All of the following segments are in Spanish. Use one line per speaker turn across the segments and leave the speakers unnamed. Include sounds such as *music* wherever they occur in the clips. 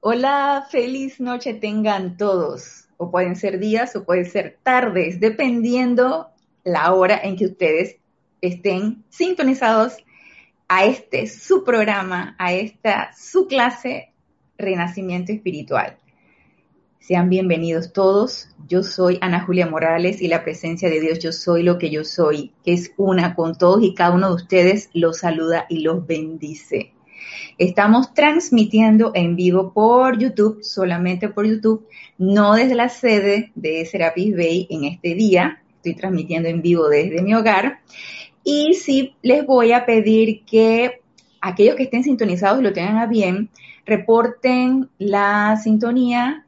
Hola, feliz noche tengan todos. O pueden ser días o pueden ser tardes, dependiendo la hora en que ustedes estén sintonizados a este su programa, a esta su clase Renacimiento Espiritual. Sean bienvenidos todos. Yo soy Ana Julia Morales y la presencia de Dios, yo soy lo que yo soy, que es una con todos y cada uno de ustedes los saluda y los bendice. Estamos transmitiendo en vivo por YouTube, solamente por YouTube, no desde la sede de Serapis Bay en este día. Estoy transmitiendo en vivo desde mi hogar. Y sí les voy a pedir que aquellos que estén sintonizados y lo tengan a bien, reporten la sintonía,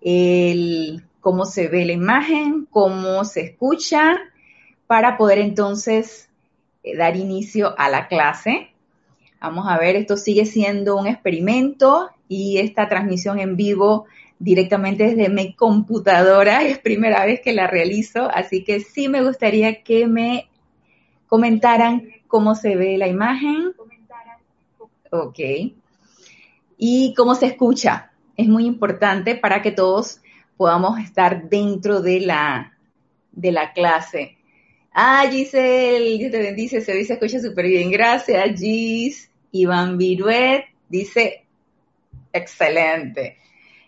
el, cómo se ve la imagen, cómo se escucha, para poder entonces eh, dar inicio a la clase. Vamos a ver, esto sigue siendo un experimento y esta transmisión en vivo directamente desde mi computadora *laughs* es primera vez que la realizo, así que sí me gustaría que me comentaran cómo se ve la imagen. Ok. Y cómo se escucha. Es muy importante para que todos podamos estar dentro de la, de la clase. Ah, Giselle, Dios te bendice, se ve se escucha súper bien. Gracias, Gis. Iván Viruet dice, excelente.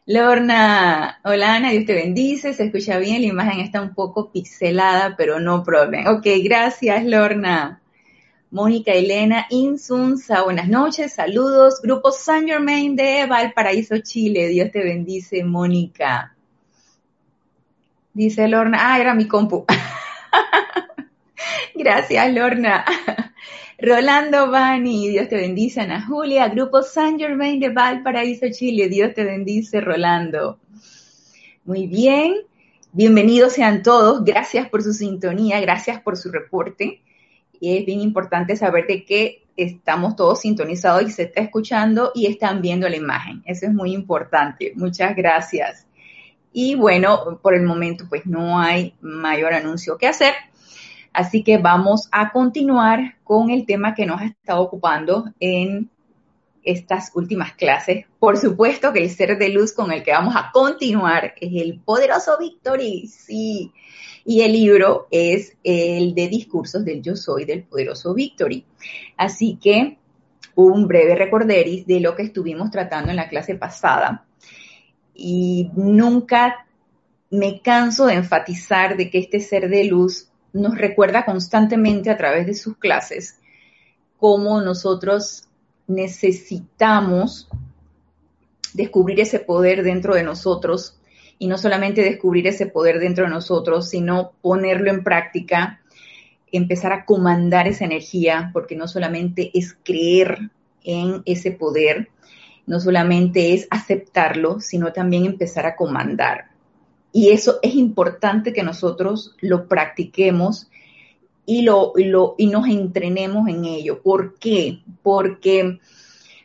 Lorna, hola Ana, Dios te bendice, se escucha bien, la imagen está un poco pixelada, pero no problem. Ok, gracias Lorna. Mónica Elena Insunza, buenas noches, saludos. Grupo San Germain de Valparaíso, Chile, Dios te bendice, Mónica. Dice Lorna, ah, era mi compu. *laughs* gracias Lorna. Rolando Bani, Dios te bendice, Ana Julia, Grupo San Germain de Valparaíso, Chile, Dios te bendice, Rolando. Muy bien, bienvenidos sean todos, gracias por su sintonía, gracias por su reporte. Y es bien importante saber de que estamos todos sintonizados y se está escuchando y están viendo la imagen. Eso es muy importante. Muchas gracias. Y bueno, por el momento pues no hay mayor anuncio que hacer. Así que vamos a continuar con el tema que nos ha estado ocupando en estas últimas clases. Por supuesto que el ser de luz con el que vamos a continuar es el poderoso Victory, sí. Y el libro es el de discursos del yo soy del poderoso Victory. Así que un breve recorderis de lo que estuvimos tratando en la clase pasada. Y nunca me canso de enfatizar de que este ser de luz nos recuerda constantemente a través de sus clases cómo nosotros necesitamos descubrir ese poder dentro de nosotros y no solamente descubrir ese poder dentro de nosotros, sino ponerlo en práctica, empezar a comandar esa energía, porque no solamente es creer en ese poder, no solamente es aceptarlo, sino también empezar a comandar. Y eso es importante que nosotros lo practiquemos y, lo, y nos entrenemos en ello. ¿Por qué? Porque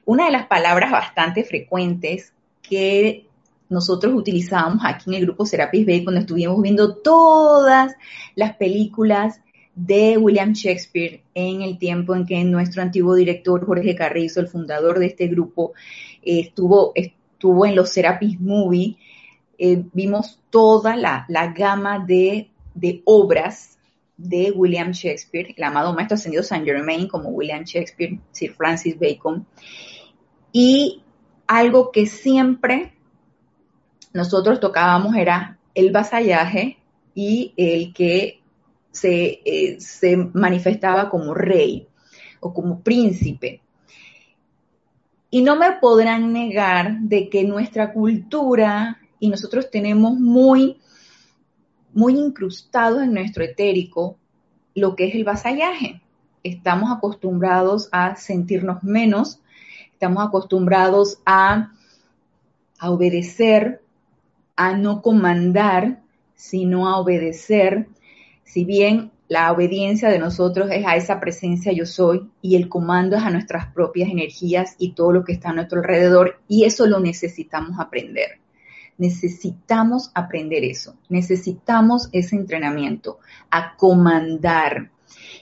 una de las palabras bastante frecuentes que nosotros utilizábamos aquí en el grupo Serapis Bay cuando estuvimos viendo todas las películas de William Shakespeare en el tiempo en que nuestro antiguo director Jorge Carrizo, el fundador de este grupo, estuvo, estuvo en los Serapis Movie eh, vimos toda la, gama de, obras de William Shakespeare, el amado maestro ascendido Saint Germain, como William Shakespeare, Sir Francis Bacon, y algo que siempre nosotros tocábamos era el vasallaje y el que se, eh, se manifestaba como rey o como príncipe. Y no me podrán negar de que nuestra cultura y nosotros tenemos muy, muy incrustado en nuestro etérico lo que es el vasallaje. Estamos acostumbrados a sentirnos menos, estamos acostumbrados a, a obedecer, a no comandar, sino a obedecer. Si bien la obediencia de nosotros es a esa presencia yo soy y el comando es a nuestras propias energías y todo lo que está a nuestro alrededor y eso lo necesitamos aprender. Necesitamos aprender eso, necesitamos ese entrenamiento, a comandar.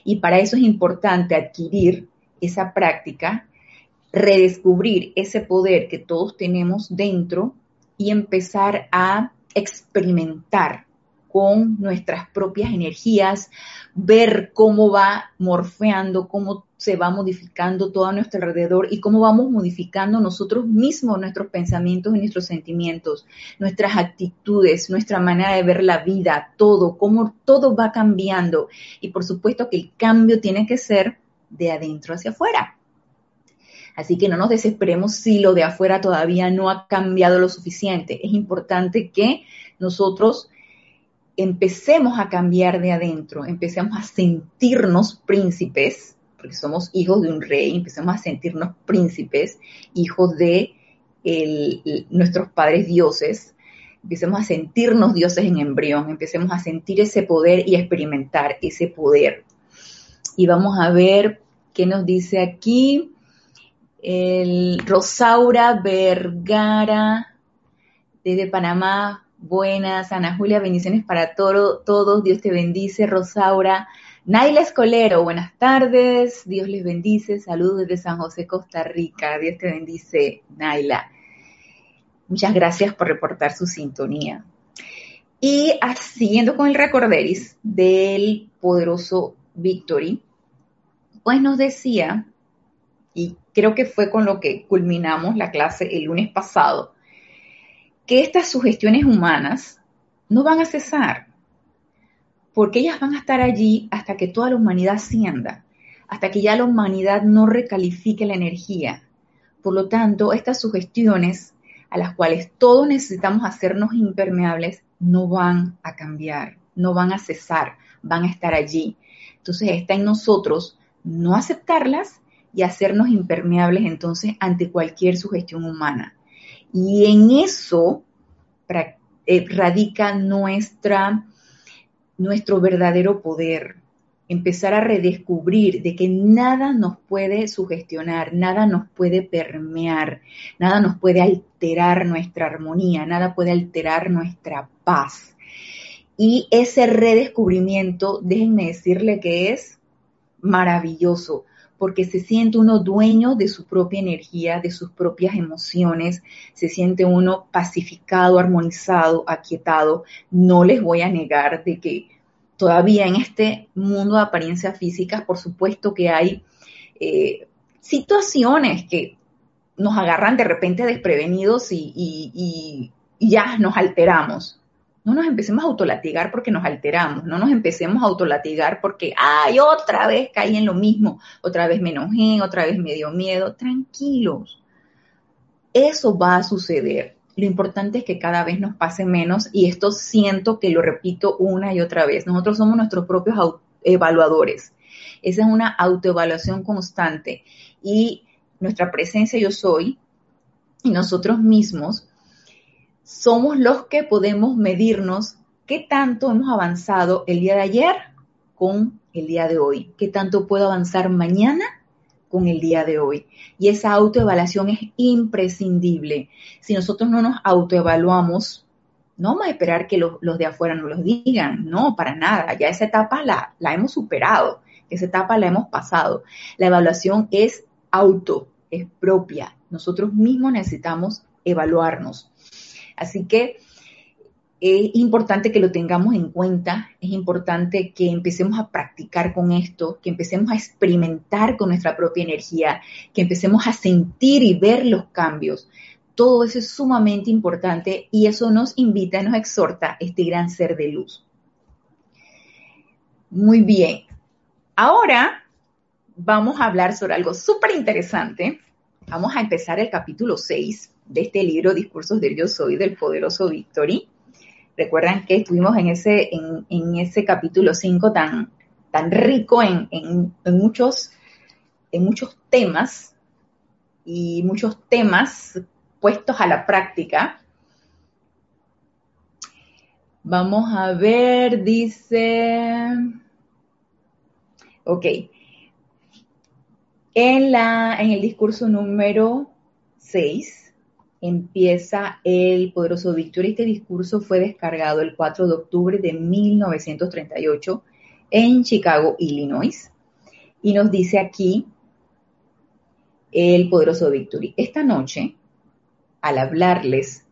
Y para eso es importante adquirir esa práctica redescubrir ese poder que todos tenemos dentro y empezar a experimentar con nuestras propias energías, ver cómo va morfeando, cómo se va modificando todo a nuestro alrededor y cómo vamos modificando nosotros mismos nuestros pensamientos y nuestros sentimientos, nuestras actitudes, nuestra manera de ver la vida, todo, cómo todo va cambiando. Y por supuesto que el cambio tiene que ser de adentro hacia afuera. Así que no nos desesperemos si lo de afuera todavía no ha cambiado lo suficiente. Es importante que nosotros empecemos a cambiar de adentro, empecemos a sentirnos príncipes, porque somos hijos de un rey, empecemos a sentirnos príncipes, hijos de nuestros padres dioses, empecemos a sentirnos dioses en embrión, empecemos a sentir ese poder y a experimentar ese poder. Y vamos a ver qué nos dice aquí el Rosaura Vergara desde Panamá. Buenas, Ana Julia, bendiciones para todos. Dios te bendice, Rosaura. Naila Escolero, buenas tardes. Dios les bendice. Saludos desde San José, Costa Rica. Dios te bendice, Naila. Muchas gracias por reportar su sintonía. Y siguiendo con el recorderis del poderoso Victory, pues nos decía, y creo que fue con lo que culminamos la clase el lunes pasado, que estas sugestiones humanas no van a cesar, porque ellas van a estar allí hasta que toda la humanidad ascienda, hasta que ya la humanidad no recalifique la energía. Por lo tanto, estas sugestiones a las cuales todos necesitamos hacernos impermeables no van a cambiar, no van a cesar, van a estar allí. Entonces está en nosotros no aceptarlas y hacernos impermeables entonces ante cualquier sugestión humana. Y en eso eh, radica nuestra, nuestro verdadero poder. Empezar a redescubrir de que nada nos puede sugestionar, nada nos puede permear, nada nos puede alterar nuestra armonía, nada puede alterar nuestra paz. Y ese redescubrimiento, déjenme decirle que es maravilloso, porque se siente uno dueño de su propia energía, de sus propias emociones, se siente uno pacificado, armonizado, aquietado. No les voy a negar de que todavía en este mundo de apariencias físicas, por supuesto que hay eh, situaciones que nos agarran de repente desprevenidos y ya nos alteramos no nos empecemos a autolatigar porque nos alteramos, no nos empecemos a autolatigar porque, ay, otra vez caí en lo mismo, otra vez me enojé, otra vez me dio miedo. Tranquilos, eso va a suceder. Lo importante es que cada vez nos pase menos y esto siento que lo repito una y otra vez. Nosotros somos nuestros propios evaluadores. Esa es una autoevaluación constante y nuestra presencia yo soy y nosotros mismos somos los que podemos medirnos qué tanto hemos avanzado el día de ayer con el día de hoy, qué tanto puedo avanzar mañana con el día de hoy. Y esa autoevaluación es imprescindible. Si nosotros no nos autoevaluamos, no vamos a esperar que los, de afuera nos lo digan, no, para nada. Ya esa etapa la, la hemos superado, esa etapa la hemos pasado. La evaluación es auto, es propia. Nosotros mismos necesitamos evaluarnos. Así que es importante que lo tengamos en cuenta, es importante que empecemos a practicar con esto, que empecemos a experimentar con nuestra propia energía, que empecemos a sentir y ver los cambios. Todo eso es sumamente importante y eso nos invita, nos exhorta este gran ser de luz. Muy bien. Ahora vamos a hablar sobre algo súper interesante. Vamos a empezar el capítulo 6 de este libro, Discursos del Yo Soy, del poderoso Victory. Recuerdan que estuvimos en ese, en, ese capítulo 5 tan, tan rico en, en, muchos, en muchos temas y muchos temas puestos a la práctica. Vamos a ver, dice, ok, en, la, en el discurso número 6 empieza el poderoso Víctor. Este discurso fue descargado el 4 de octubre de 1938 en Chicago, Illinois. Y nos dice aquí el poderoso Victory. Esta noche, al hablarles,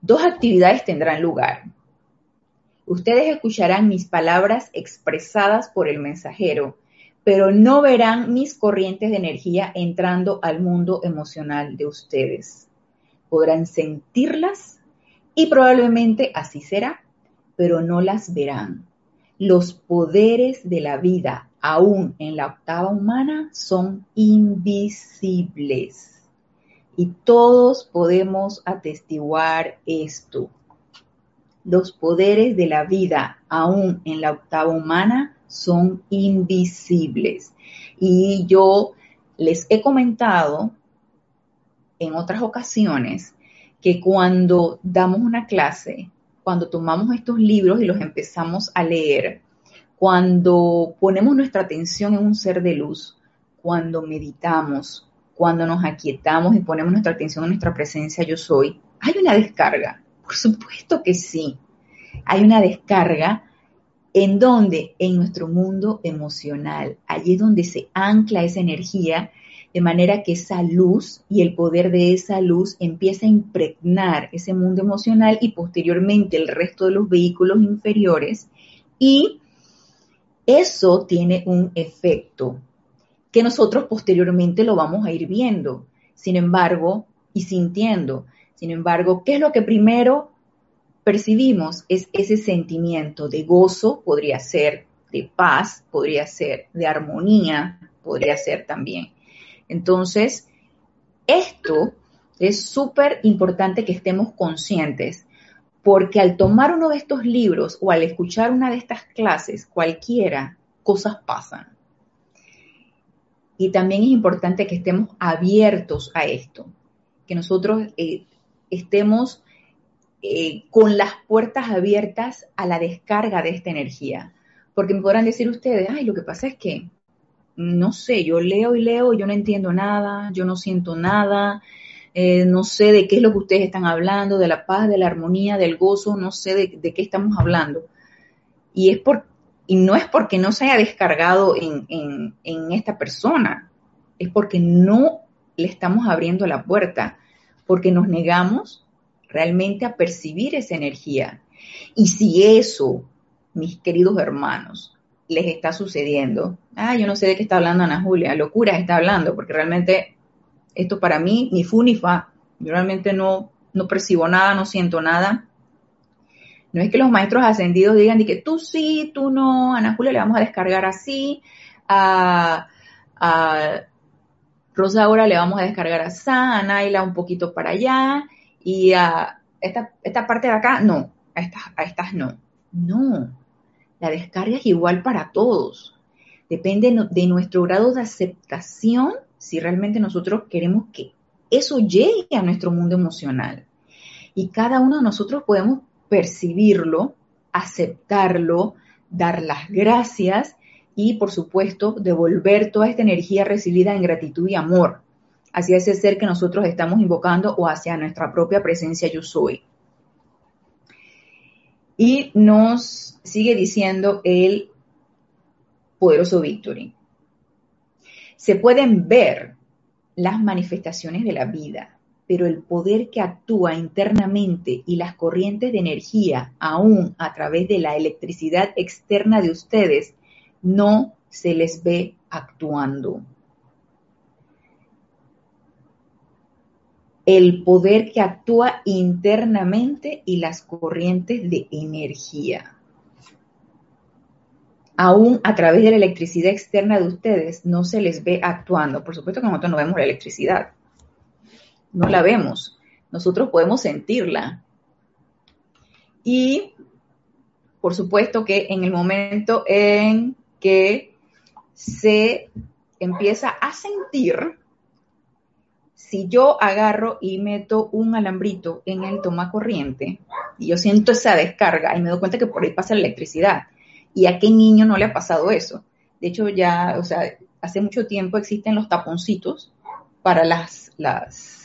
dos actividades tendrán lugar. Ustedes escucharán mis palabras expresadas por el mensajero, pero no verán mis corrientes de energía entrando al mundo emocional de ustedes. Podrán sentirlas y probablemente así será, pero no las verán. Los poderes de la vida, aún en la octava humana, son invisibles. Y todos podemos atestiguar esto. Los poderes de la vida, aún en la octava humana, son invisibles. Y yo les he comentado en otras ocasiones que cuando damos una clase, cuando tomamos estos libros y los empezamos a leer, cuando ponemos nuestra atención en un ser de luz, cuando meditamos, cuando nos aquietamos y ponemos nuestra atención en nuestra presencia yo soy, hay una descarga. Por supuesto que sí. Hay una descarga en donde, en nuestro mundo emocional, allí es donde se ancla esa energía, de manera que esa luz y el poder de esa luz empieza a impregnar ese mundo emocional y posteriormente el resto de los vehículos inferiores. Y eso tiene un efecto que nosotros posteriormente lo vamos a ir viendo, sin embargo, y sintiendo. Sin embargo, ¿qué es lo que primero percibimos? Es ese sentimiento de gozo, podría ser de paz, podría ser de armonía, podría ser también. Entonces, esto es súper importante que estemos conscientes, porque al tomar uno de estos libros o al escuchar una de estas clases, cualquiera, cosas pasan. Y también es importante que estemos abiertos a esto, que nosotros eh, estemos eh, con las puertas abiertas a la descarga de esta energía. Porque me podrán decir ustedes, ay, lo que pasa es que, no sé, yo leo y leo, yo no entiendo nada, yo no siento nada, eh, no sé de qué es lo que ustedes están hablando, de la paz, de la armonía, del gozo, no sé de, qué estamos hablando. Y es por, y no es porque no se haya descargado en, esta persona, es porque no le estamos abriendo la puerta, porque nos negamos realmente a percibir esa energía. Y si eso, mis queridos hermanos, les está sucediendo, ah, yo no sé de qué está hablando Ana Julia, locura está hablando, porque realmente esto para mí ni fu ni fa, yo realmente no, no percibo nada, no siento nada, no es que los maestros ascendidos digan de que tú sí, tú no, Ana Julia le vamos a descargar así, a, Rosa ahora le vamos a descargar así, a Naila un poquito para allá, y a esta, esta parte de acá, no, a estas, a estas no. No, la descarga es igual para todos. Depende de nuestro grado de aceptación si realmente nosotros queremos que eso llegue a nuestro mundo emocional. Y cada uno de nosotros podemos percibirlo, aceptarlo, dar las gracias y, por supuesto, devolver toda esta energía recibida en gratitud y amor hacia ese ser que nosotros estamos invocando o hacia nuestra propia presencia yo soy. Y nos sigue diciendo el poderoso Victory. Se pueden ver las manifestaciones de la vida, pero el poder que actúa internamente y las corrientes de energía, aún a través de la electricidad externa de ustedes, no se les ve actuando. El poder que actúa internamente y las corrientes de energía. Aún a través de la electricidad externa de ustedes no se les ve actuando. Por supuesto que nosotros no vemos la electricidad, no la vemos, nosotros podemos sentirla. Y por supuesto que en el momento en que se empieza a sentir, si yo agarro y meto un alambrito en el toma corriente y yo siento esa descarga y me doy cuenta que por ahí pasa la electricidad, ¿y a qué niño no le ha pasado eso? De hecho, ya, o sea, hace mucho tiempo existen los taponcitos para las, las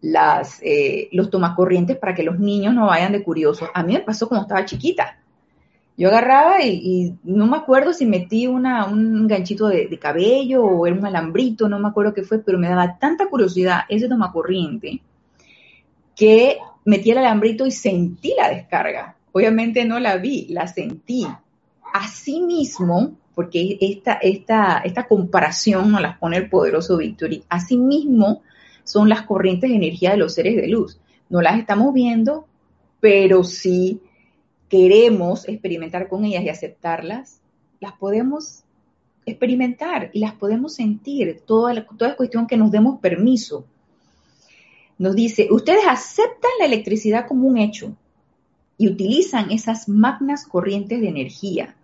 las, eh, los tomacorrientes para que los niños no vayan de curiosos. A mí me pasó cuando estaba chiquita. Yo agarraba y, no me acuerdo si metí un ganchito de, de, cabello o era un alambrito, no me acuerdo qué fue, pero me daba tanta curiosidad ese tomacorriente que metí el alambrito y sentí la descarga. Obviamente no la vi, la sentí. Asimismo, porque esta, esta, esta comparación nos la pone el poderoso Victory, asimismo son las corrientes de energía de los seres de luz. No las estamos viendo, pero sí queremos experimentar con ellas y aceptarlas, las podemos experimentar y las podemos sentir. Toda, toda es cuestión que nos demos permiso. Nos dice, ustedes aceptan la electricidad como un hecho y utilizan esas magnas corrientes de energía.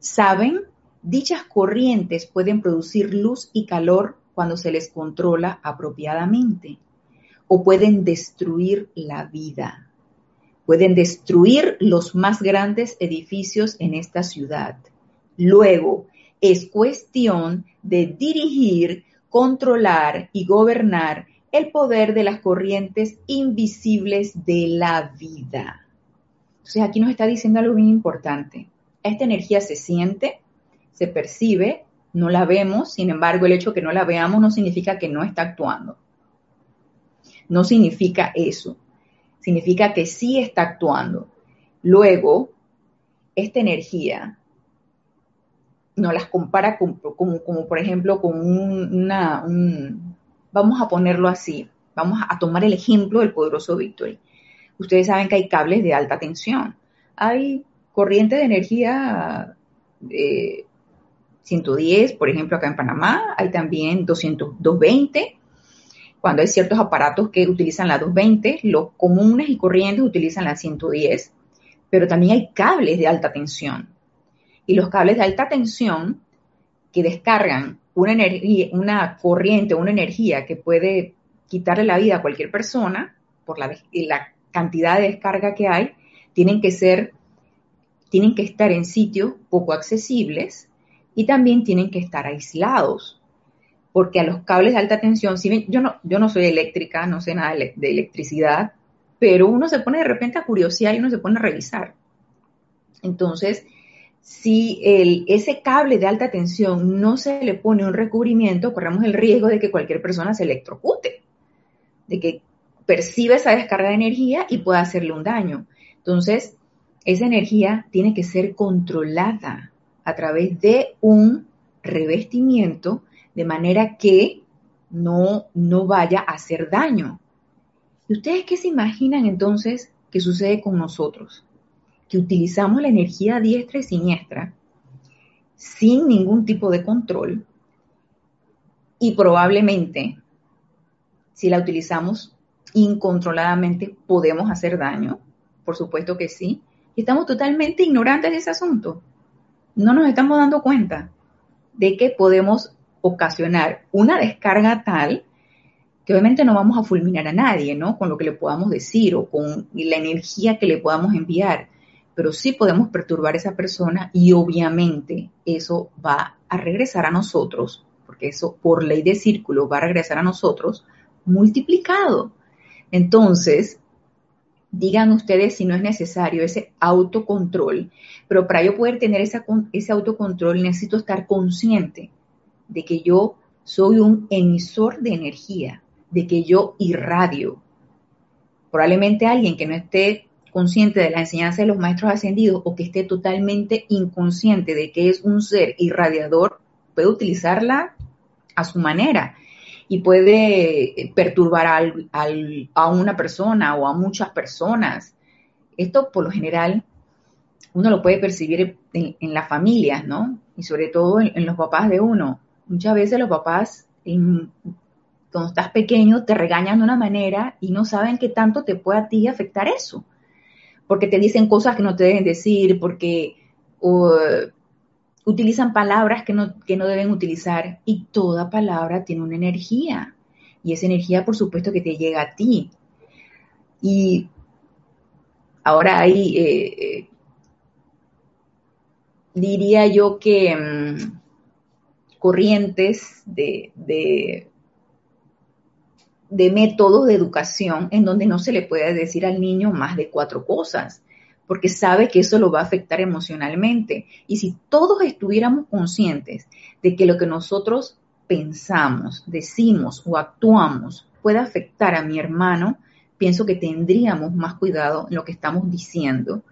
Saben, dichas corrientes pueden producir luz y calor cuando se les controla apropiadamente o pueden destruir la vida pueden destruir los más grandes edificios en esta ciudad. Luego, es cuestión de dirigir, controlar y gobernar el poder de las corrientes invisibles de la vida. Entonces aquí nos está diciendo algo bien importante. Esta energía se siente, se percibe, no la vemos, sin embargo el hecho de que no la veamos no significa que no está actuando. No significa eso significa que sí está actuando. Luego, esta energía no las compara con, como, por ejemplo con una, vamos a ponerlo así, vamos a tomar el ejemplo del poderoso Victory. Ustedes saben que hay cables de alta tensión, hay corriente de energía 110, por ejemplo, acá en Panamá, hay también 200, 220, cuando hay ciertos aparatos que utilizan la 220, los comunes y corrientes utilizan la 110, pero también hay cables de alta tensión. Y los cables de alta tensión que descargan una, energía, una corriente, una energía que puede quitarle la vida a cualquier persona por la cantidad de descarga que hay, tienen que ser, tienen que estar en sitios poco accesibles y también tienen que estar aislados porque a los cables de alta tensión, si yo, no, yo no soy eléctrica, no sé nada de, electricidad, pero uno se pone de repente a curiosidad y uno se pone a revisar. Entonces, si el, ese cable de alta tensión no se le pone un recubrimiento, corremos el riesgo de que cualquier persona se electrocute, de que perciba esa descarga de energía y pueda hacerle un daño. Entonces, esa energía tiene que ser controlada a través de un revestimiento de manera que no, no vaya a hacer daño. ¿Y ustedes qué se imaginan entonces que sucede con nosotros? Que utilizamos la energía diestra y siniestra sin ningún tipo de control y probablemente si la utilizamos incontroladamente podemos hacer daño, por supuesto que sí, y estamos totalmente ignorantes de ese asunto. No nos estamos dando cuenta de que podemos ocasionar una descarga tal que obviamente no vamos a fulminar a nadie, ¿no? Con lo que le podamos decir o con la energía que le podamos enviar, pero sí podemos perturbar a esa persona y obviamente eso va a regresar a nosotros, porque eso por ley de círculo va a regresar a nosotros multiplicado. Entonces, digan ustedes si no es necesario ese autocontrol, pero para yo poder tener ese autocontrol necesito estar consciente de que yo soy un emisor de energía, de que yo irradio. Probablemente alguien que no esté consciente de la enseñanza de los maestros ascendidos o que esté totalmente inconsciente de que es un ser irradiador, puede utilizarla a su manera y puede perturbar a una persona o a muchas personas. Esto por lo general uno lo puede percibir en, las familias, ¿no? Y sobre todo en los papás de uno Muchas veces los papás, cuando estás pequeño, te regañan de una manera y no saben qué tanto te puede a ti afectar eso. Porque te dicen cosas que no te deben decir, porque utilizan palabras que no, que no deben utilizar y toda palabra tiene una energía. Y esa energía, por supuesto, que te llega a ti. Y ahora hay, eh, eh, diría yo que mm, corrientes de, de, métodos de educación en donde no se le puede decir al niño más de cuatro cosas, porque sabe que eso lo va a afectar emocionalmente. Y si todos estuviéramos conscientes de que lo que nosotros pensamos, decimos o actuamos puede afectar a mi hermano, pienso que tendríamos más cuidado en lo que estamos diciendo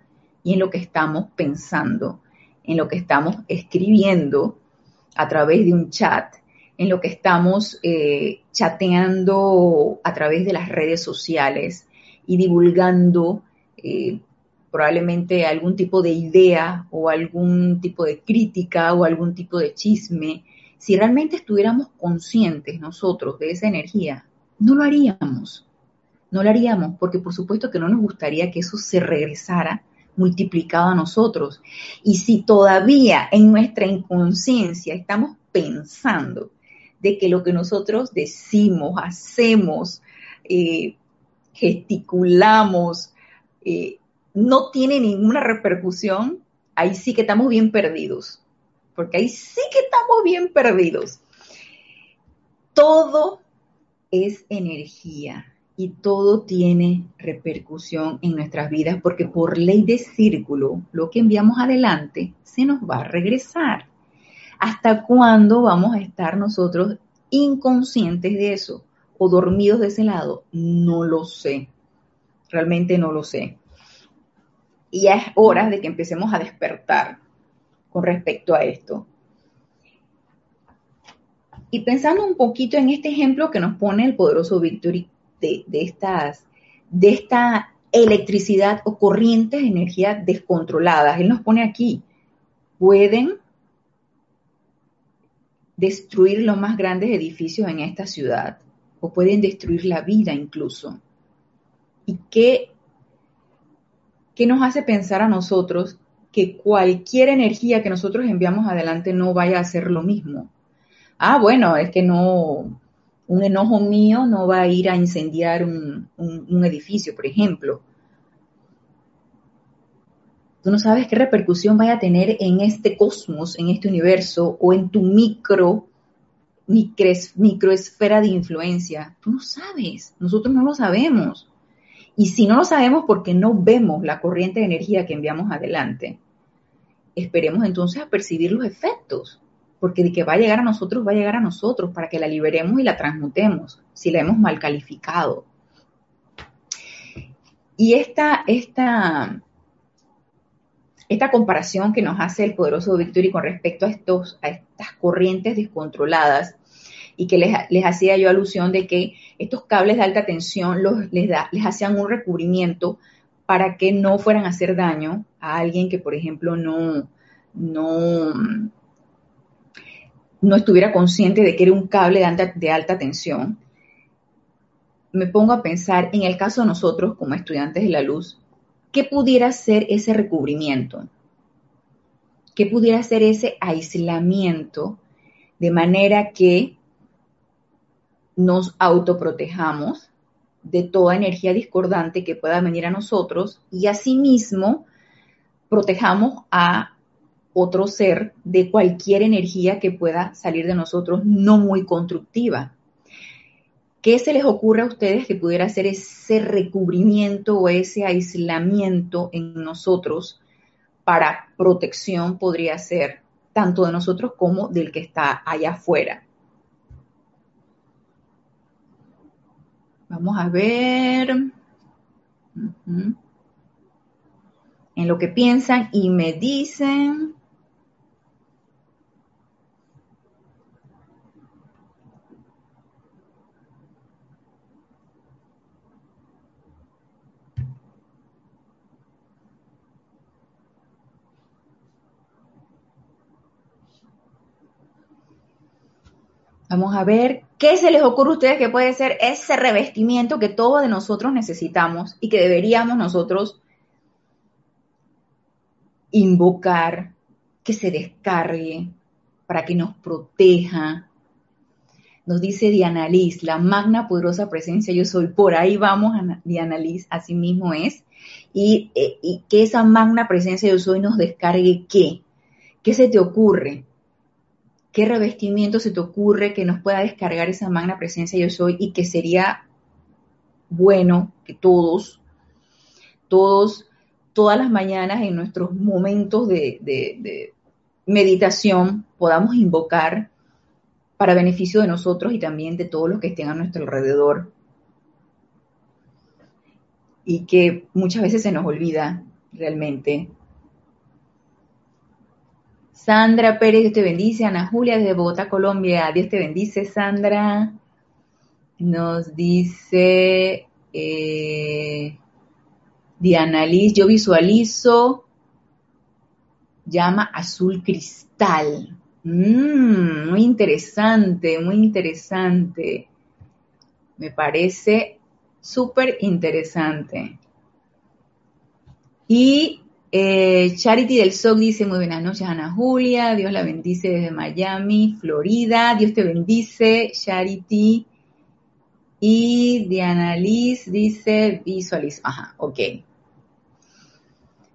y en lo que estamos pensando, en lo que estamos escribiendo a través de un chat, en lo que estamos eh, chateando a través de las redes sociales y divulgando eh, probablemente algún tipo de idea o algún tipo de crítica o algún tipo de chisme, si realmente estuviéramos conscientes nosotros de esa energía, no lo haríamos. No lo haríamos porque por supuesto que no nos gustaría que eso se regresara multiplicado a nosotros. Y si todavía en nuestra inconsciencia estamos pensando de que lo que nosotros decimos, hacemos, eh, gesticulamos, eh, no tiene ninguna repercusión, ahí sí que estamos bien perdidos, porque ahí sí que estamos bien perdidos. Todo es energía y todo tiene repercusión en nuestras vidas porque por ley de círculo, lo que enviamos adelante se nos va a regresar. ¿Hasta cuándo vamos a estar nosotros inconscientes de eso o dormidos de ese lado? No lo sé. Realmente no lo sé. Y ya es hora de que empecemos a despertar con respecto a esto. Y pensando un poquito en este ejemplo que nos pone el poderoso Victory de, estas, de esta electricidad o corrientes de energía descontroladas. Él nos pone aquí, pueden destruir los más grandes edificios en esta ciudad o pueden destruir la vida incluso. ¿Y qué ¿qué nos hace pensar a nosotros que cualquier energía que nosotros enviamos adelante no vaya a ser lo mismo? Ah, bueno, es que no, un enojo mío no va a ir a incendiar un, un edificio, por ejemplo. Tú no sabes qué repercusión vaya a tener en este cosmos, en este universo o en tu micro, microesfera de influencia. Tú no sabes, nosotros no lo sabemos. Y si no lo sabemos porque no vemos la corriente de energía que enviamos adelante, esperemos entonces a percibir los efectos, porque de que va a llegar a nosotros, va a llegar a nosotros para que la liberemos y la transmutemos, si la hemos mal calificado. Y esta, esta, esta comparación que nos hace el poderoso Victory con respecto a, estos, a estas corrientes descontroladas y que les, hacía yo alusión de que estos cables de alta tensión los, les, les hacían un recubrimiento para que no fueran a hacer daño a alguien que, por ejemplo, no, no, no estuviera consciente de que era un cable de alta, de alta tensión. Me pongo a pensar, en el caso de nosotros como estudiantes de la luz, ¿qué pudiera ser ese recubrimiento? ¿Qué pudiera ser ese aislamiento de manera que nos autoprotejamos de toda energía discordante que pueda venir a nosotros y asimismo protejamos a otro ser de cualquier energía que pueda salir de nosotros no muy constructiva. ¿Qué se les ocurre a ustedes que pudiera ser ese recubrimiento o ese aislamiento en nosotros para protección podría ser tanto de nosotros como del que está allá afuera? Vamos a ver. En lo que piensan y me dicen. Vamos a ver qué se les ocurre a ustedes que puede ser ese revestimiento que todos de nosotros necesitamos y que deberíamos nosotros invocar, que se descargue para que nos proteja. Nos dice Diana Liz, la magna poderosa presencia yo soy. Por ahí vamos, Diana Liz, así mismo es. Y, eh, y que esa magna presencia yo soy nos descargue qué. ¿Qué se te ocurre? ¿Qué revestimiento se te ocurre que nos pueda descargar esa magna presencia yo soy y que sería bueno que todos, todos todas las mañanas en nuestros momentos de, meditación podamos invocar para beneficio de nosotros y también de todos los que estén a nuestro alrededor. Y que muchas veces se nos olvida realmente. Sandra Pérez, Dios te bendice. Ana Julia desde Bogotá, Colombia. Dios te bendice, Sandra. Nos dice eh, Diana Liz, yo visualizo llama azul cristal. Mm, muy interesante, muy interesante. Me parece súper interesante. Y eh, Charity del SOC dice, muy buenas noches, Ana Julia. Dios la bendice desde Miami, Florida. Dios te bendice, Charity. Y Diana Liz dice, visualiza. Ajá, ok.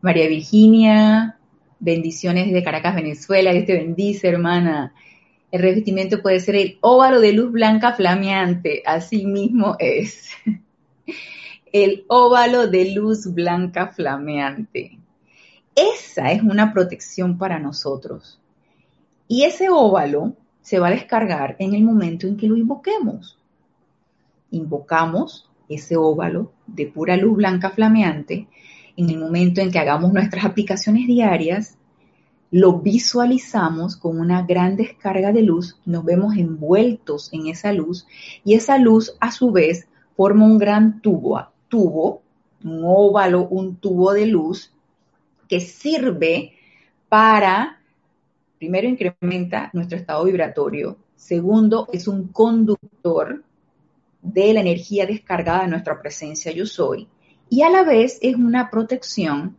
María Virginia, bendiciones de Caracas, Venezuela. Dios te bendice, hermana. El revestimiento puede ser el óvalo de luz blanca flameante. Así mismo es. *laughs* El óvalo de luz blanca flameante. Esa es una protección para nosotros. Y ese óvalo se va a descargar en el momento en que lo invoquemos. Invocamos ese óvalo de pura luz blanca flameante en el momento en que hagamos nuestras aplicaciones diarias, lo visualizamos con una gran descarga de luz, nos vemos envueltos en esa luz y esa luz a su vez forma un gran tubo, tubo, un óvalo, un tubo de luz que sirve para, primero incrementa nuestro estado vibratorio, segundo es un conductor de la energía descargada de nuestra presencia yo soy y a la vez es una protección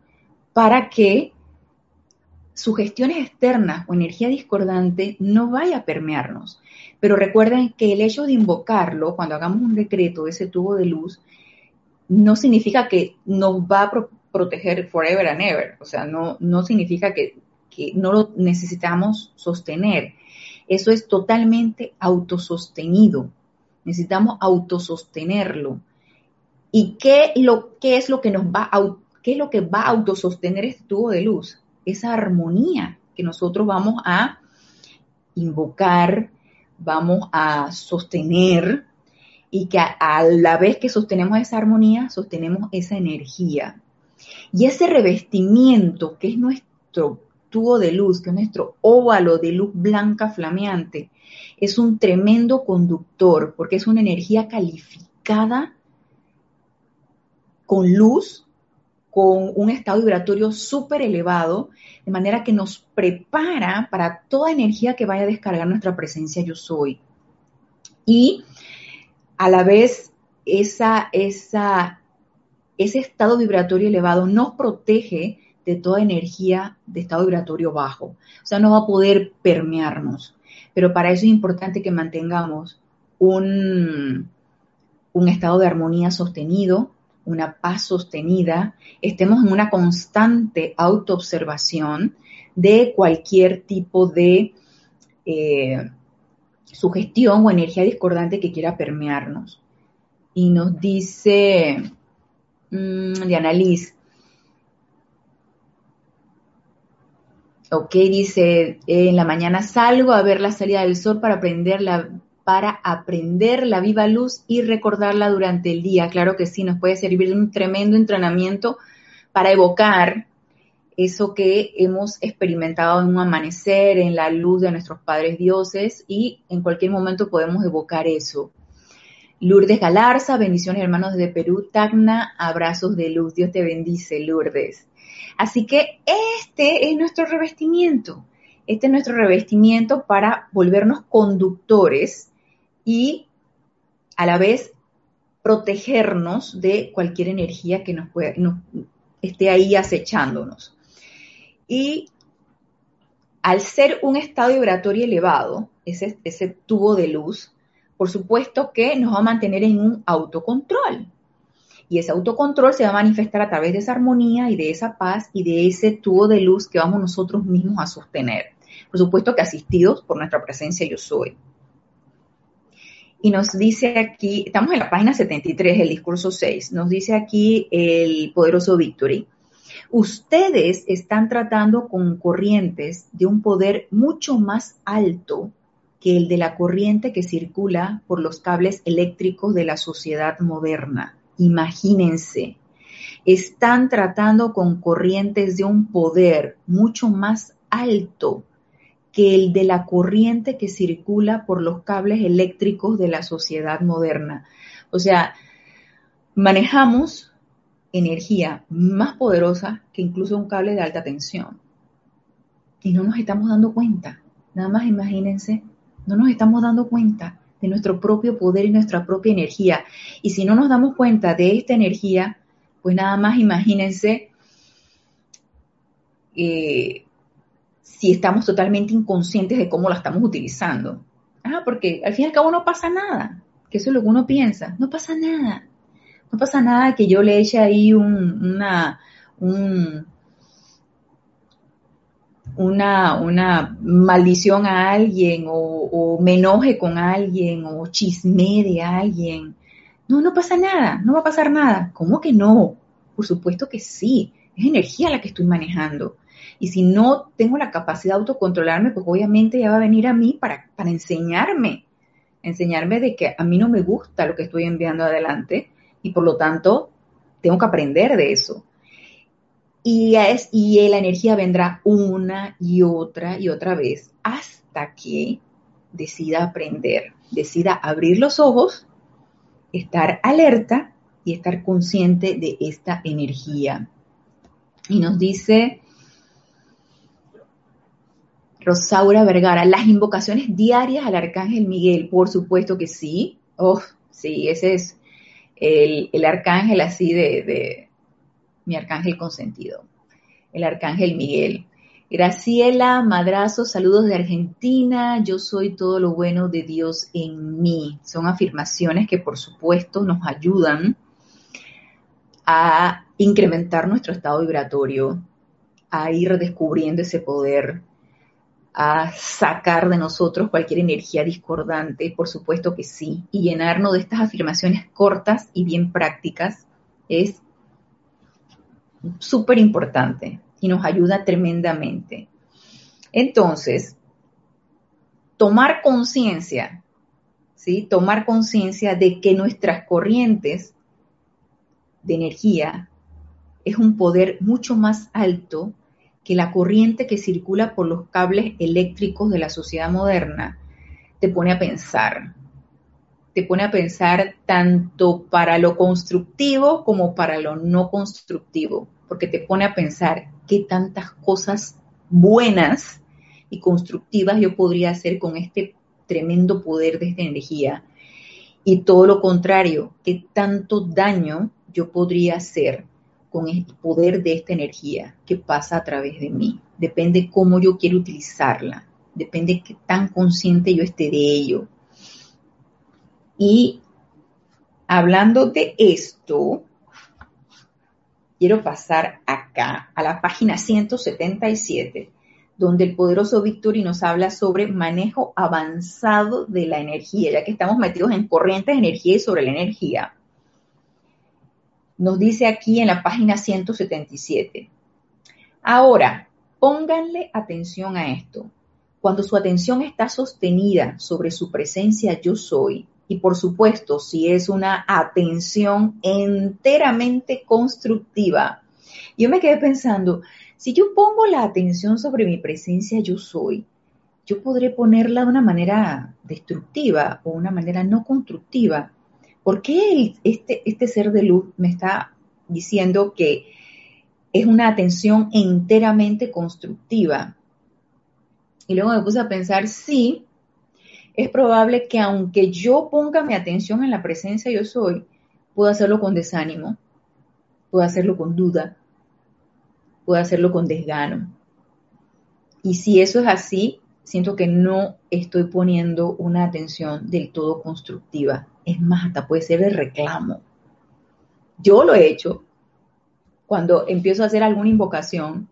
para que sugestiones externas o energía discordante no vaya a permearnos. Pero recuerden que el hecho de invocarlo, cuando hagamos un decreto de ese tubo de luz, no significa que nos va a proteger forever and ever. O sea, no, no significa que, que no lo necesitamos sostener. Eso es totalmente autosostenido. Necesitamos autosostenerlo. ¿Y qué, lo, qué es lo que nos va a, qué es lo que va a autosostener este tubo de luz? Esa armonía que nosotros vamos a invocar, vamos a sostener y que a, la vez que sostenemos esa armonía, sostenemos esa energía. Y ese revestimiento que es nuestro tubo de luz, que es nuestro óvalo de luz blanca flameante, es un tremendo conductor porque es una energía calificada con luz, con un estado vibratorio súper elevado, de manera que nos prepara para toda energía que vaya a descargar nuestra presencia yo soy. Y a la vez, esa, esa, ese estado vibratorio elevado nos protege de toda energía de estado vibratorio bajo. O sea, no va a poder permearnos. Pero para eso es importante que mantengamos un, un estado de armonía sostenido, una paz sostenida, estemos en una constante autoobservación de cualquier tipo de eh, sugestión o energía discordante que quiera permearnos. Y nos dice mmm, Diana Liz, ok, dice, en la mañana salgo a ver la salida del sol para aprender la para aprender la viva luz y recordarla durante el día. Claro que sí, nos puede servir de un tremendo entrenamiento para evocar eso que hemos experimentado en un amanecer, en la luz de nuestros padres dioses y en cualquier momento podemos evocar eso. Lourdes Galarza, bendiciones hermanos de Perú, Tacna, abrazos de luz, Dios te bendice, Lourdes. Así que este es nuestro revestimiento, este es nuestro revestimiento para volvernos conductores y a la vez protegernos de cualquier energía que nos, esté ahí acechándonos. Y al ser un estado vibratorio elevado, ese tubo de luz, por supuesto que nos va a mantener en un autocontrol. Y ese autocontrol se va a manifestar a través de esa armonía y de esa paz y de ese tubo de luz que vamos nosotros mismos a sostener. Por supuesto que asistidos por nuestra presencia yo soy. Y nos dice aquí, estamos en la página 73, el discurso 6, nos dice aquí el poderoso Victory. Ustedes están tratando con corrientes de un poder mucho más alto que el de la corriente que circula por los cables eléctricos de la sociedad moderna. Imagínense, están tratando con corrientes de un poder mucho más alto que el de la corriente que circula por los cables eléctricos de la sociedad moderna. O sea, manejamos energía más poderosa que incluso un cable de alta tensión. Y no nos estamos dando cuenta. Nada más imagínense no nos estamos dando cuenta de nuestro propio poder y nuestra propia energía. Y si no nos damos cuenta de esta energía, pues nada más imagínense eh, si estamos totalmente inconscientes de cómo la estamos utilizando. Ah, porque al fin y al cabo no pasa nada, que eso es lo que uno piensa, no pasa nada. No pasa nada que yo le eche ahí una, un, una, una maldición a alguien o, me enoje con alguien o chisme de alguien. No, no pasa nada, no va a pasar nada. ¿Cómo que no? Por supuesto que sí, es energía la que estoy manejando. Y si no tengo la capacidad de autocontrolarme, pues obviamente ya va a venir a mí para, para enseñarme, enseñarme de que a mí no me gusta lo que estoy enviando adelante y por lo tanto tengo que aprender de eso. Y, es, y la energía vendrá una y otra y otra vez hasta que decida aprender, decida abrir los ojos, estar alerta y estar consciente de esta energía. Y nos dice Rosaura Vergara, las invocaciones diarias al Arcángel Miguel, por supuesto que sí. Oh, sí, ese es el, arcángel así de, mi arcángel consentido, el arcángel Miguel. Graciela Madrazo, saludos de Argentina, yo soy todo lo bueno de Dios en mí. Son afirmaciones que por supuesto nos ayudan a incrementar nuestro estado vibratorio, a ir descubriendo ese poder, a sacar de nosotros cualquier energía discordante, por supuesto que sí, y llenarnos de estas afirmaciones cortas y bien prácticas es súper importante y nos ayuda tremendamente. Entonces, tomar conciencia, ¿sí? Tomar conciencia de que nuestras corrientes de energía es un poder mucho más alto que la corriente que circula por los cables eléctricos de la sociedad moderna te pone a pensar, te pone a pensar tanto para lo constructivo como para lo no constructivo, porque te pone a pensar qué tantas cosas buenas y constructivas yo podría hacer con este tremendo poder de esta energía. Y todo lo contrario, qué tanto daño yo podría hacer con el poder de esta energía que pasa a través de mí. Depende cómo yo quiero utilizarla, depende qué tan consciente yo esté de ello. Y hablando de esto, quiero pasar acá a la página 177, donde el poderoso Victory nos habla sobre manejo avanzado de la energía, ya que estamos metidos en corrientes de energía y sobre la energía nos dice aquí en la página 177. Ahora, pónganle atención a esto. Cuando su atención está sostenida sobre su presencia yo soy, y por supuesto, si es una atención enteramente constructiva, yo me quedé pensando, si yo pongo la atención sobre mi presencia yo soy, yo podré ponerla de una manera destructiva o una manera no constructiva. ¿Por qué este, este ser de luz me está diciendo que es una atención enteramente constructiva? Y luego me puse a pensar, sí, es probable que aunque yo ponga mi atención en la presencia yo soy, puedo hacerlo con desánimo, puedo hacerlo con duda, puedo hacerlo con desgano. Y si eso es así, siento que no estoy poniendo una atención del todo constructiva. Es más, hasta puede ser de reclamo. Yo lo he hecho cuando empiezo a hacer alguna invocación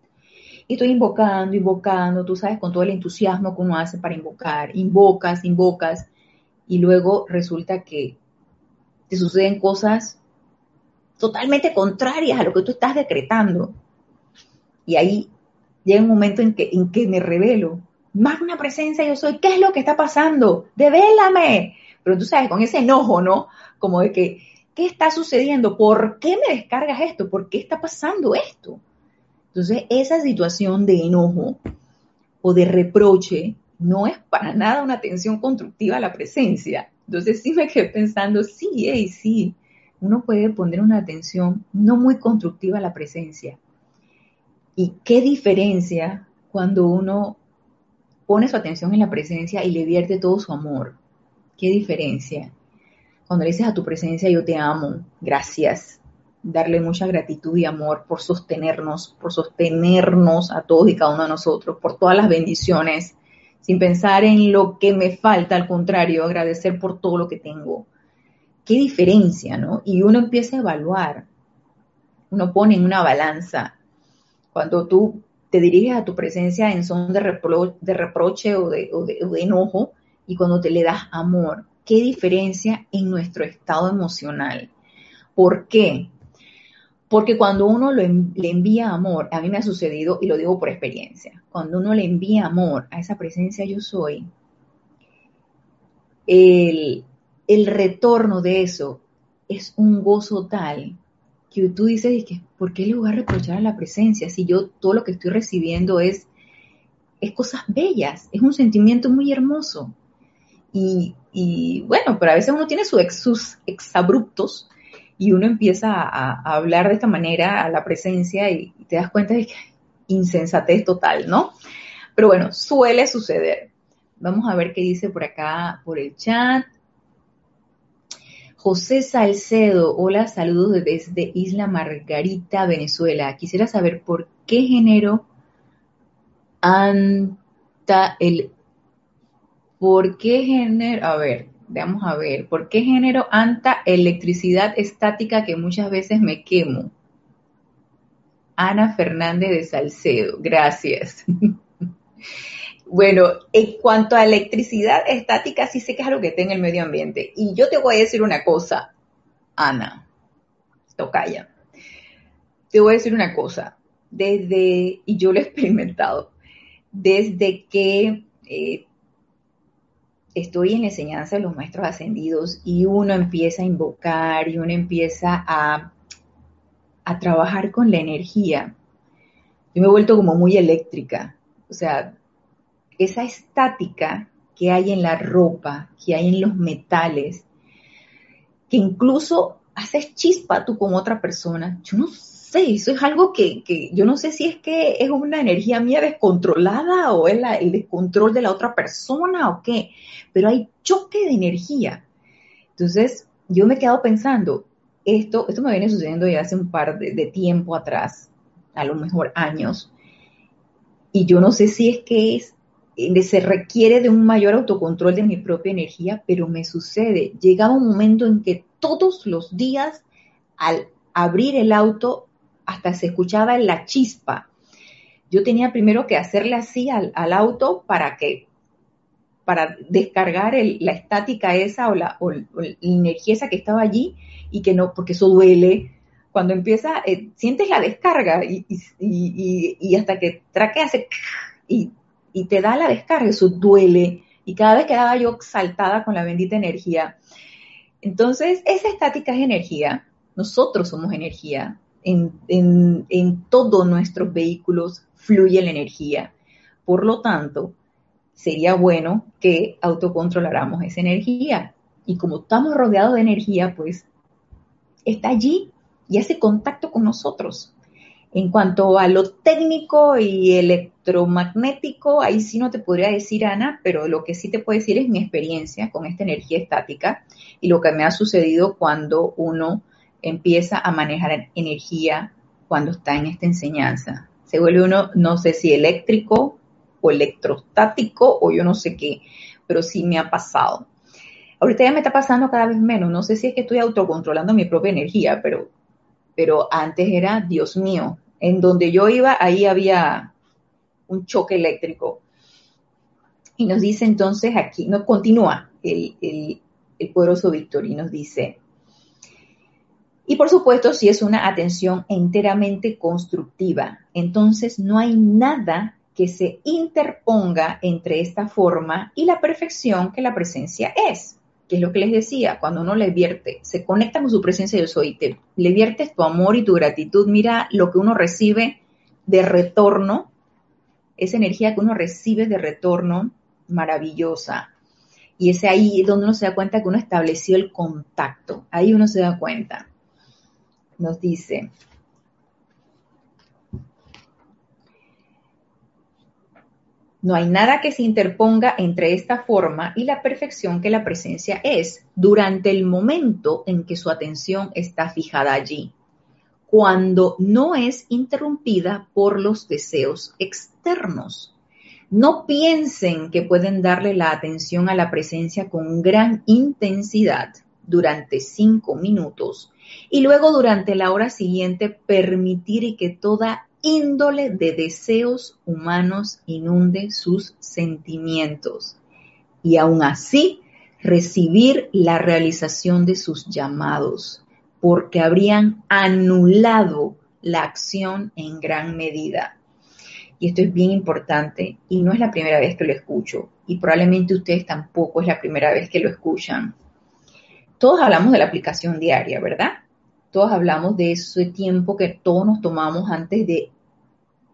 y estoy invocando, invocando, tú sabes, con todo el entusiasmo que uno hace para invocar, invocas, invocas, y luego resulta que te suceden cosas totalmente contrarias a lo que tú estás decretando. Y ahí llega un momento en que, en que me revelo. Magna presencia yo soy. ¿Qué es lo que está pasando? Devélame. Pero tú sabes, con ese enojo, ¿no? Como de que, ¿qué está sucediendo? ¿Por qué me descargas esto? ¿Por qué está pasando esto? Entonces, esa situación de enojo o de reproche no es para nada una atención constructiva a la presencia. Entonces sí me quedé pensando, sí, hey, sí, uno puede poner una atención no muy constructiva a la presencia. ¿Y qué diferencia cuando uno pone su atención en la presencia y le vierte todo su amor? ¿Qué diferencia? Cuando le dices a tu presencia, yo te amo, gracias. Darle mucha gratitud y amor por sostenernos, por sostenernos a todos y cada uno de nosotros, por todas las bendiciones sin pensar en lo que me falta, al contrario, agradecer por todo lo que tengo. Qué diferencia, ¿no? Y uno empieza a evaluar, uno pone en una balanza. Cuando tú te diriges a tu presencia en son de, reproche o de, o de enojo y cuando te le das amor, qué diferencia en nuestro estado emocional. ¿Por qué? Porque cuando uno le envía amor, a mí me ha sucedido y lo digo por experiencia, cuando uno le envía amor a esa presencia yo soy, el, retorno de eso es un gozo tal que tú dices, ¿por qué le voy a reprochar a la presencia si yo todo lo que estoy recibiendo es, es cosas bellas, es un sentimiento muy hermoso? Y, bueno, pero a veces uno tiene sus exabruptos y uno empieza a, hablar de esta manera a la presencia y, te das cuenta de que insensatez total, ¿no? Pero bueno, suele suceder. Vamos a ver qué dice por acá, por el chat. José Salcedo, hola, saludos desde Isla Margarita, Venezuela. Quisiera saber por qué género anta el... ¿Por qué género? A ver, Vamos a ver, ¿por qué género anta electricidad estática que muchas veces me quemo? Ana Fernández de Salcedo, gracias. *laughs* bueno, en cuanto a electricidad estática, sí sé que es algo que está en el medio ambiente. Y yo te voy a decir una cosa, Ana, tocaya. Te voy a decir una cosa, desde, y yo lo he experimentado, desde que eh, estoy en la enseñanza de los maestros ascendidos y uno empieza a invocar y uno empieza a, a trabajar con la energía, yo me he vuelto como muy eléctrica. O sea, esa estática que hay en la ropa, que hay en los metales, que incluso haces chispa tú con otra persona. Yo no eso es algo que, yo no sé si es que es una energía mía descontrolada o es el descontrol de la otra persona o qué, pero hay choque de energía. Entonces, yo me he quedado pensando, esto, esto me viene sucediendo ya hace un par de, de tiempo atrás, a lo mejor años, y yo no sé si es que es se requiere de un mayor autocontrol de mi propia energía, pero me sucede. Llegaba un momento en que todos los días, al abrir el auto, hasta se escuchaba la chispa. Yo tenía primero que hacerle así al, auto para que para descargar la estática esa o la, energía esa que estaba allí y que no, porque eso duele. Cuando empieza, eh, sientes la descarga y, hasta que traque hace y, y te da la descarga, eso duele. Y cada vez quedaba yo saltada con la bendita energía. Entonces, esa estática es energía. Nosotros somos energía en, todos nuestros vehículos fluye la energía. Por lo tanto, sería bueno que autocontroláramos esa energía. Y como estamos rodeados de energía, pues está allí y hace contacto con nosotros. En cuanto a lo técnico y electromagnético, ahí sí no te podría decir, Ana, pero lo que sí te puedo decir es mi experiencia con esta energía estática y lo que me ha sucedido cuando uno empieza a manejar energía cuando está en esta enseñanza. Se vuelve uno, no sé si eléctrico o electrostático o yo no sé qué, pero sí me ha pasado. Ahorita ya me está pasando cada vez menos. No sé si es que estoy autocontrolando mi propia energía, pero, pero antes era, Dios mío, en donde yo iba, ahí había un choque eléctrico. Y nos dice entonces aquí, nos continúa el, el, el poderoso Víctor y nos dice, Y por supuesto, si es una atención enteramente constructiva, entonces no hay nada que se interponga entre esta forma y la perfección que la presencia es, que es lo que les decía, cuando uno le vierte, se conecta con su presencia yo soy, le viertes tu amor y tu gratitud, mira lo que uno recibe de retorno, esa energía que uno recibe de retorno maravillosa. Y es ahí donde uno se da cuenta que uno estableció el contacto, ahí uno se da cuenta nos dice, No hay nada que se interponga entre esta forma y la perfección que la presencia es durante el momento en que su atención está fijada allí, cuando no es interrumpida por los deseos externos. No piensen que pueden darle la atención a la presencia con gran intensidad durante cinco minutos y luego durante la hora siguiente permitir que toda índole de deseos humanos inunde sus sentimientos y aún así recibir la realización de sus llamados, porque habrían anulado la acción en gran medida. Y esto es bien importante y no es la primera vez que lo escucho y probablemente ustedes tampoco es la primera vez que lo escuchan. Todos hablamos de la aplicación diaria, ¿verdad? todos hablamos de ese tiempo que todos nos tomamos antes de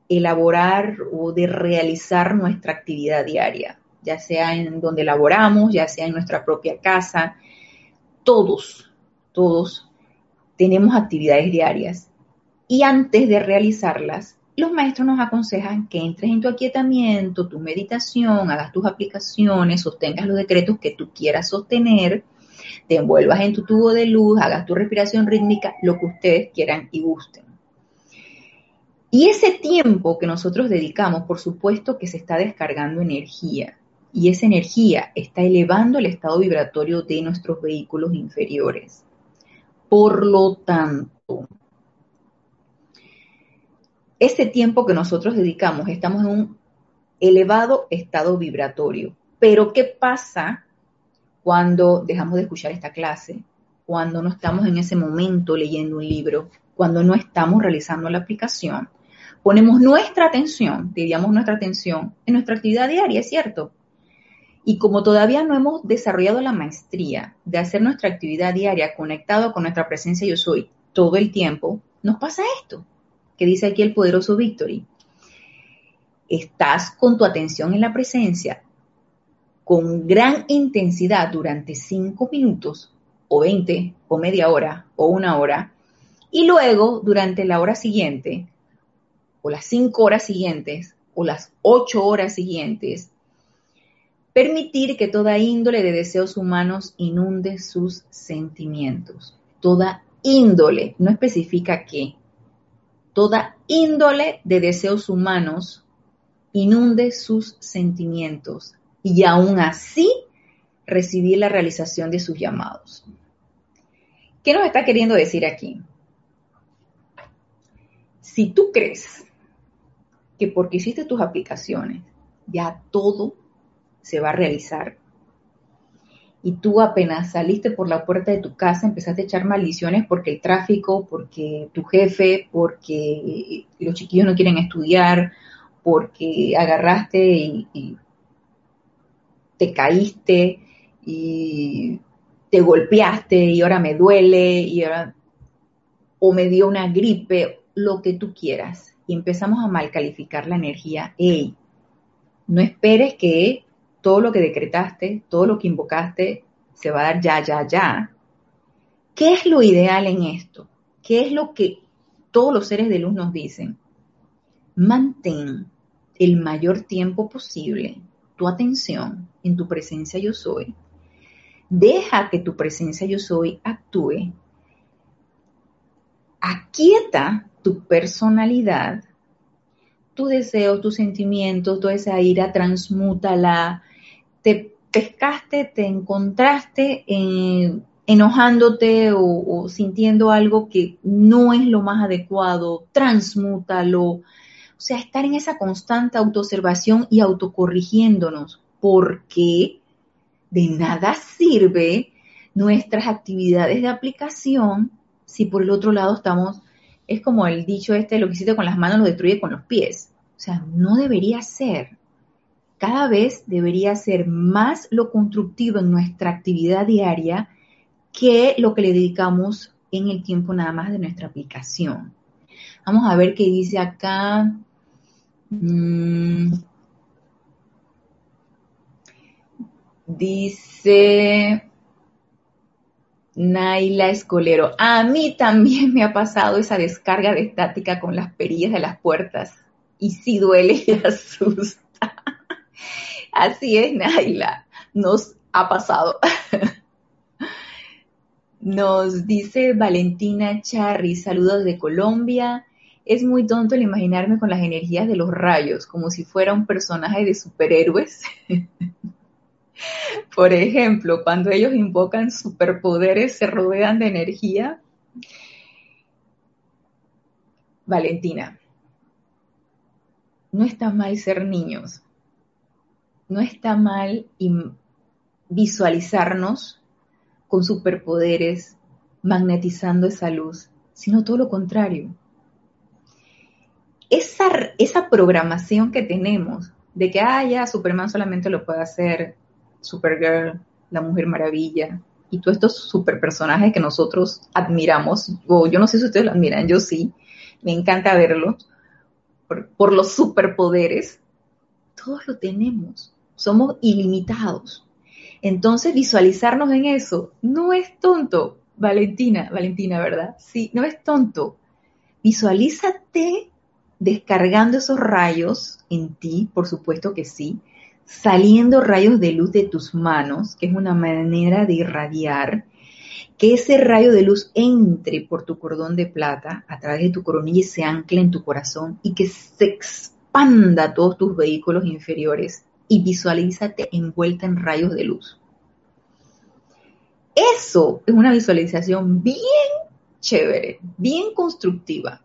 elaborar o de realizar nuestra actividad diaria, ya sea en donde laboramos, ya sea en nuestra propia casa. Todos, todos tenemos actividades diarias y antes de realizarlas, los maestros nos aconsejan que entres en tu aquietamiento, tu meditación, hagas tus aplicaciones, sostengas los decretos que tú quieras sostener te envuelvas en tu tubo de luz, hagas tu respiración rítmica, lo que ustedes quieran y gusten. Y ese tiempo que nosotros dedicamos, por supuesto que se está descargando energía y esa energía está elevando el estado vibratorio de nuestros vehículos inferiores. Por lo tanto, ese tiempo que nosotros dedicamos, estamos en un elevado estado vibratorio. Pero ¿qué pasa cuando dejamos de escuchar esta clase, cuando no estamos en ese momento leyendo un libro, cuando no estamos realizando la aplicación. Ponemos nuestra atención, diríamos nuestra atención, en nuestra actividad diaria, ¿es cierto? Y como todavía no hemos desarrollado la maestría de hacer nuestra actividad diaria conectado con nuestra presencia yo soy todo el tiempo, nos pasa esto, que dice aquí el poderoso Victory. Estás con tu atención en la presencia, con gran intensidad durante cinco minutos o 20 o media hora o una hora y luego durante la hora siguiente o las cinco horas siguientes o las ocho horas siguientes permitir que toda índole de deseos humanos inunde sus sentimientos. Toda índole, no especifica qué, toda índole de deseos humanos inunde sus sentimientos y aún así recibir la realización de sus llamados. ¿Qué nos está queriendo decir aquí? Si tú crees que porque hiciste tus aplicaciones ya todo se va a realizar y tú apenas saliste por la puerta de tu casa empezaste a echar maldiciones porque el tráfico, porque tu jefe, porque los chiquillos no quieren estudiar, porque agarraste y te caíste y te golpeaste y ahora me duele y ahora o me dio una gripe, lo que tú quieras. Y empezamos a mal calificar la energía. Ey, no esperes que todo lo que decretaste, todo lo que invocaste, se va a dar ya, ya, ya. ¿Qué es lo ideal en esto? ¿Qué es lo que todos los seres de luz nos dicen? Mantén el mayor tiempo posible tu atención en tu presencia yo soy, deja que tu presencia yo soy actúe, aquieta tu personalidad, tu deseo, tus sentimientos, toda esa ira, transmútala, te pescaste, te encontraste enojándote o, o, sintiendo algo que no es lo más adecuado, transmútalo, o sea, estar en esa constante autoobservación y autocorrigiéndonos, porque de nada sirve nuestras actividades de aplicación si por el otro lado estamos, es como el dicho este, lo que hiciste con las manos lo destruye con los pies. O sea, no debería ser. Cada vez debería ser más lo constructivo en nuestra actividad diaria que lo que le dedicamos en el tiempo nada más de nuestra aplicación. Vamos a ver qué dice acá. Mm. Dice Naila Escolero, a mí también me ha pasado esa descarga de estática con las perillas de las puertas y sí duele y *laughs* asusta. Así es, Naila, nos ha pasado. Nos dice Valentina Charri, saludos de Colombia. Es muy tonto el imaginarme con las energías de los rayos, como si fuera un personaje de superhéroes. *laughs* Por ejemplo, cuando ellos invocan superpoderes, se rodean de energía. Valentina, no está mal ser niños. No está mal visualizarnos con superpoderes, magnetizando esa luz, sino todo lo contrario. Esa, esa programación que tenemos de que, ah, ya, Superman solamente lo puede hacer Supergirl, la Mujer Maravilla, y todos estos super personajes que nosotros admiramos, o yo no sé si ustedes lo admiran, yo sí, me encanta verlos, por, por los superpoderes, todos lo tenemos, somos ilimitados. Entonces, visualizarnos en eso no es tonto, Valentina, Valentina, ¿verdad? Sí, no es tonto. Visualízate descargando esos rayos en ti, por supuesto que sí, saliendo rayos de luz de tus manos, que es una manera de irradiar, que ese rayo de luz entre por tu cordón de plata a través de tu coronilla y se ancle en tu corazón y que se expanda a todos tus vehículos inferiores y visualízate envuelta en rayos de luz. Eso es una visualización bien chévere, bien constructiva.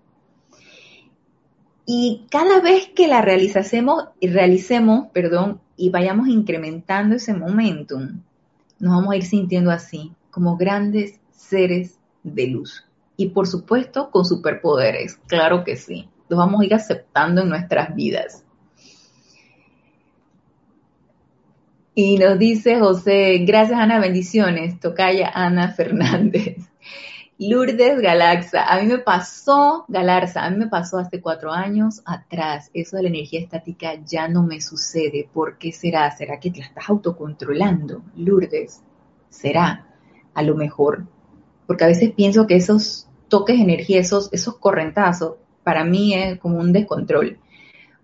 Y cada vez que la realicemos, realicemos perdón, y vayamos incrementando ese momentum, nos vamos a ir sintiendo así, como grandes seres de luz. Y por supuesto, con superpoderes, claro que sí. Los vamos a ir aceptando en nuestras vidas. Y nos dice José, gracias Ana, bendiciones, tocaya Ana Fernández. Lourdes Galaxa, a mí me pasó, Galarza, a mí me pasó hace cuatro años atrás, eso de la energía estática ya no me sucede. ¿Por qué será? ¿Será que te la estás autocontrolando, Lourdes? ¿Será? A lo mejor. Porque a veces pienso que esos toques de energía, esos, esos correntazos, para mí es como un descontrol.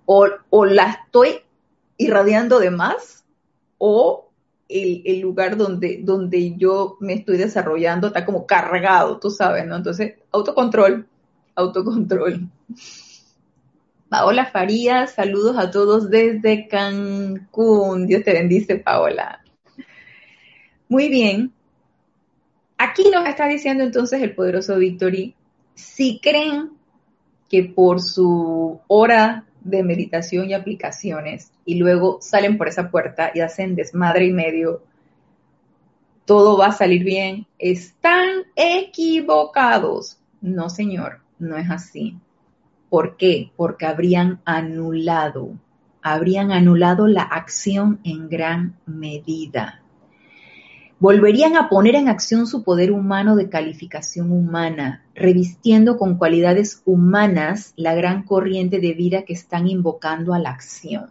O, o la estoy irradiando de más o el, lugar donde, donde yo me estoy desarrollando está como cargado, tú sabes, ¿no? Entonces, autocontrol, autocontrol. Paola Farías, saludos a todos desde Cancún. Dios te bendice, Paola. Muy bien. Aquí nos está diciendo entonces el poderoso Victory, si creen que por su hora de meditación y aplicaciones y luego salen por esa puerta y hacen desmadre y medio, todo va a salir bien. Están equivocados. No, señor, no es así. ¿Por qué? Porque habrían anulado, habrían anulado la acción en gran medida volverían a poner en acción su poder humano de calificación humana, revistiendo con cualidades humanas la gran corriente de vida que están invocando a la acción.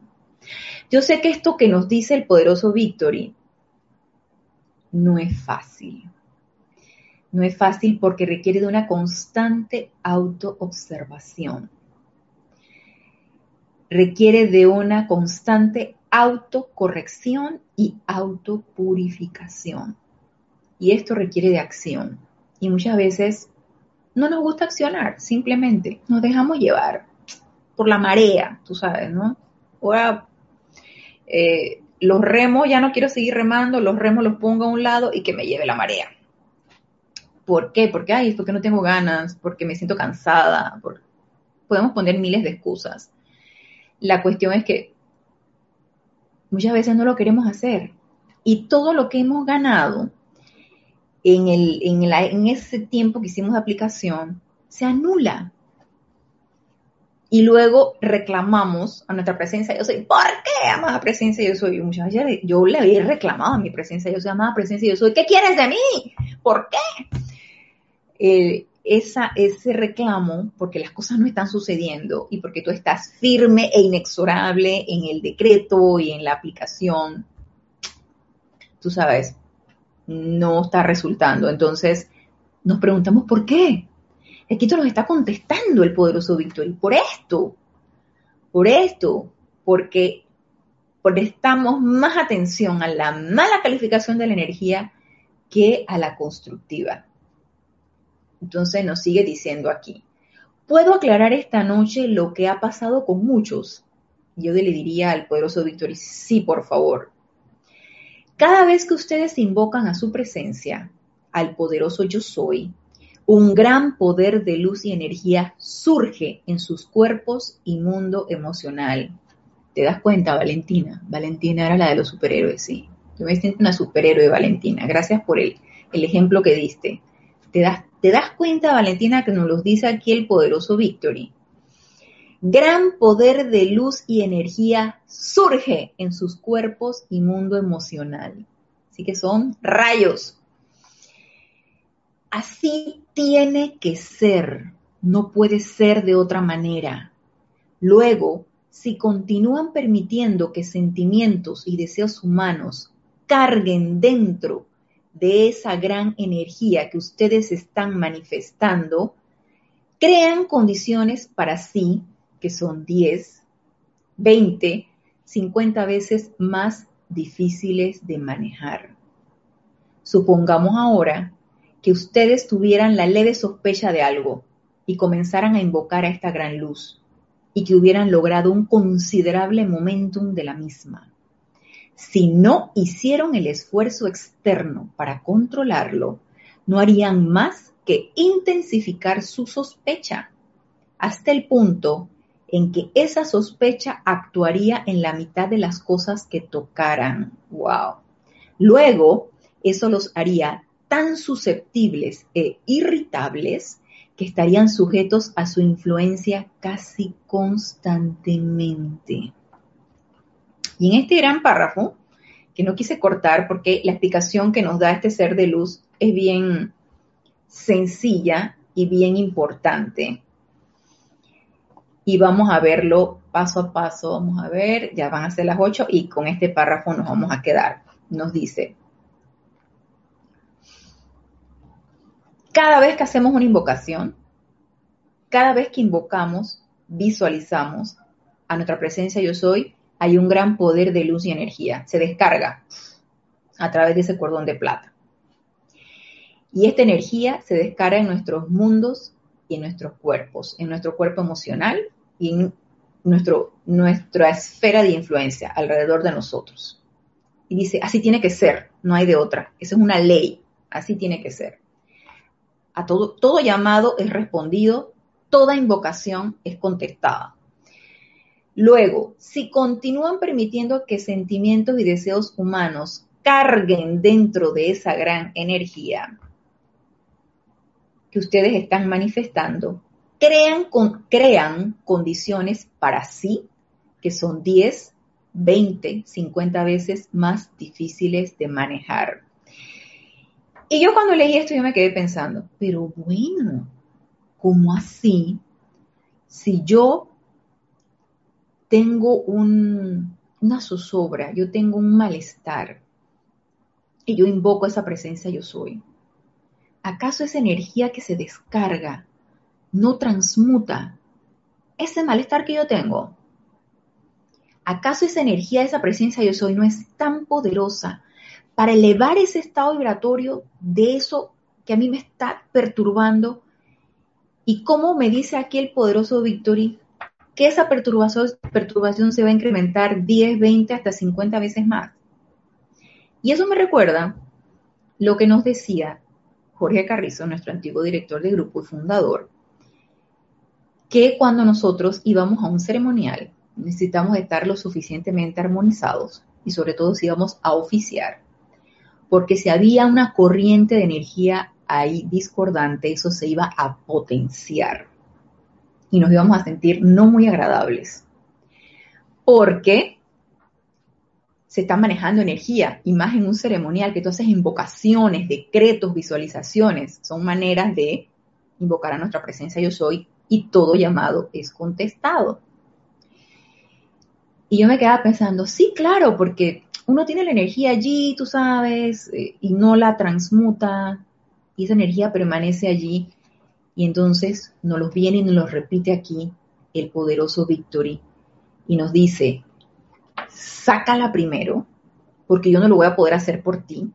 Yo sé que esto que nos dice el poderoso Victory no es fácil. No es fácil porque requiere de una constante autoobservación. Requiere de una constante autocorrección y autopurificación. Y esto requiere de acción. Y muchas veces no nos gusta accionar, simplemente nos dejamos llevar por la marea, tú sabes, ¿no? Ahora, eh, los remos, ya no quiero seguir remando, los remos los pongo a un lado y que me lleve la marea. ¿Por qué? Porque, ay, porque no tengo ganas, porque me siento cansada, podemos poner miles de excusas. La cuestión es que muchas veces no lo queremos hacer. Y todo lo que hemos ganado, en, el, en, en ese tiempo que hicimos de aplicación, se anula. Y luego reclamamos a nuestra presencia yo soy. ¿Por qué, amada presencia yo soy? Muchas veces yo le había reclamado a mi presencia yo soy, amada presencia yo soy. ¿Qué quieres de mí? ¿Por qué? Eh, esa, ese reclamo, porque las cosas no están sucediendo y porque tú estás firme e inexorable en el decreto y en la aplicación, tú sabes, no está resultando. Entonces, nos preguntamos por qué. Aquí nos está contestando el poderoso Víctor. Por esto, por esto, porque prestamos más atención a la mala calificación de la energía que a la constructiva. Entonces nos sigue diciendo aquí, puedo aclarar esta noche lo que ha pasado con muchos. Yo le diría al poderoso Víctor, sí, por favor. Cada vez que ustedes invocan a su presencia, al poderoso yo soy, un gran poder de luz y energía surge en sus cuerpos y mundo emocional. ¿Te das cuenta, Valentina? Valentina era la de los superhéroes, sí. Yo me siento una superhéroe, Valentina. Gracias por el, el ejemplo que diste. ¿Te das, ¿Te das cuenta, Valentina, que nos lo dice aquí el poderoso Victory? Gran poder de luz y energía surge en sus cuerpos y mundo emocional. Así que son rayos, Así tiene que ser, no puede ser de otra manera. Luego, si continúan permitiendo que sentimientos y deseos humanos carguen dentro de esa gran energía que ustedes están manifestando, crean condiciones para sí que son 10, 20, 50 veces más difíciles de manejar. Supongamos ahora que ustedes tuvieran la leve sospecha de algo y comenzaran a invocar a esta gran luz y que hubieran logrado un considerable momentum de la misma. Si no hicieron el esfuerzo externo para controlarlo, no harían más que intensificar su sospecha hasta el punto en que esa sospecha actuaría en la mitad de las cosas que tocaran. ¡Wow! Luego, eso los haría tan susceptibles e irritables que estarían sujetos a su influencia casi constantemente. Y en este gran párrafo, que no quise cortar porque la explicación que nos da este ser de luz es bien sencilla y bien importante. Y vamos a verlo paso a paso. Vamos a ver, ya van a ser las 8 y con este párrafo nos vamos a quedar. Nos dice, Cada vez que hacemos una invocación, cada vez que invocamos, visualizamos a nuestra presencia yo soy, hay un gran poder de luz y energía. Se descarga a través de ese cordón de plata. Y esta energía se descarga en nuestros mundos y en nuestros cuerpos, en nuestro cuerpo emocional y en nuestro, nuestra esfera de influencia alrededor de nosotros. Y dice, así tiene que ser, no hay de otra. Esa es una ley, así tiene que ser todo, todo llamado es respondido, toda invocación es contestada. Luego, si continúan permitiendo que sentimientos y deseos humanos carguen dentro de esa gran energía que ustedes están manifestando, crean, crean condiciones para sí que son 10, 20, 50 veces más difíciles de manejar. Y yo cuando leí esto yo me quedé pensando, pero bueno, ¿cómo así? Si yo tengo una zozobra, yo tengo un malestar y yo invoco esa presencia yo soy, ¿acaso esa energía que se descarga no transmuta ese malestar que yo tengo? ¿Acaso esa energía, esa presencia yo soy no es tan poderosa para elevar ese estado vibratorio de eso que a mí me está perturbando. Y cómo me dice aquí el poderoso Victory que esa perturbación, se va a incrementar 10, 20, hasta 50 veces más. Y eso me recuerda lo que nos decía Jorge Carrizo, nuestro antiguo director de grupo y fundador, que cuando nosotros íbamos a un ceremonial necesitamos estar lo suficientemente armonizados y sobre todo si íbamos a oficiar porque si había una corriente de energía ahí discordante, eso se iba a potenciar y nos íbamos a sentir no muy agradables. Porque se está manejando energía y más en un ceremonial que tú haces invocaciones, decretos, visualizaciones, son maneras de invocar a nuestra presencia yo soy y todo llamado es contestado. Y yo me quedaba pensando, sí, claro, porque uno tiene la energía allí, tú sabes, eh, y no la transmuta, y esa energía permanece allí, y entonces nos los viene y nos los repite aquí el poderoso Victory, y nos dice, sácala primero, porque yo no lo voy a poder hacer por ti,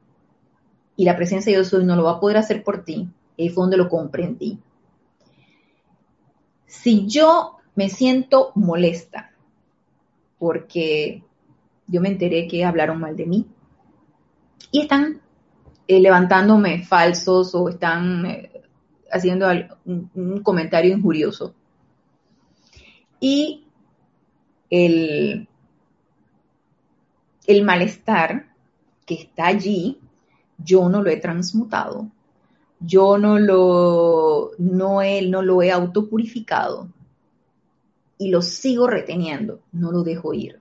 y la presencia de soy no lo va a poder hacer por ti, y fue donde lo comprendí. Si yo me siento molesta porque yo me enteré que hablaron mal de mí y están eh, levantándome falsos o están eh, haciendo un, comentario injurioso. Y el, el malestar que está allí, yo no lo he transmutado, yo no lo, no, no lo he autopurificado. Y lo sigo reteniendo, no lo dejo ir,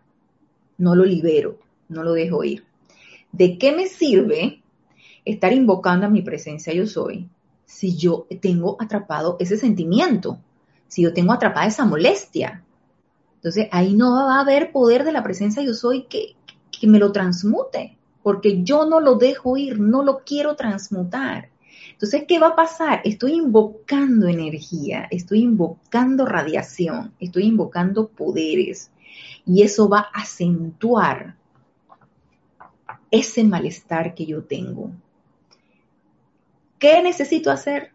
no lo libero, no lo dejo ir. ¿De qué me sirve estar invocando a mi presencia yo soy si yo tengo atrapado ese sentimiento, si yo tengo atrapada esa molestia? Entonces ahí no va a haber poder de la presencia yo soy que, que me lo transmute, porque yo no lo dejo ir, no lo quiero transmutar. Entonces, ¿qué va a pasar? Estoy invocando energía, estoy invocando radiación, estoy invocando poderes y eso va a acentuar ese malestar que yo tengo. ¿Qué necesito hacer?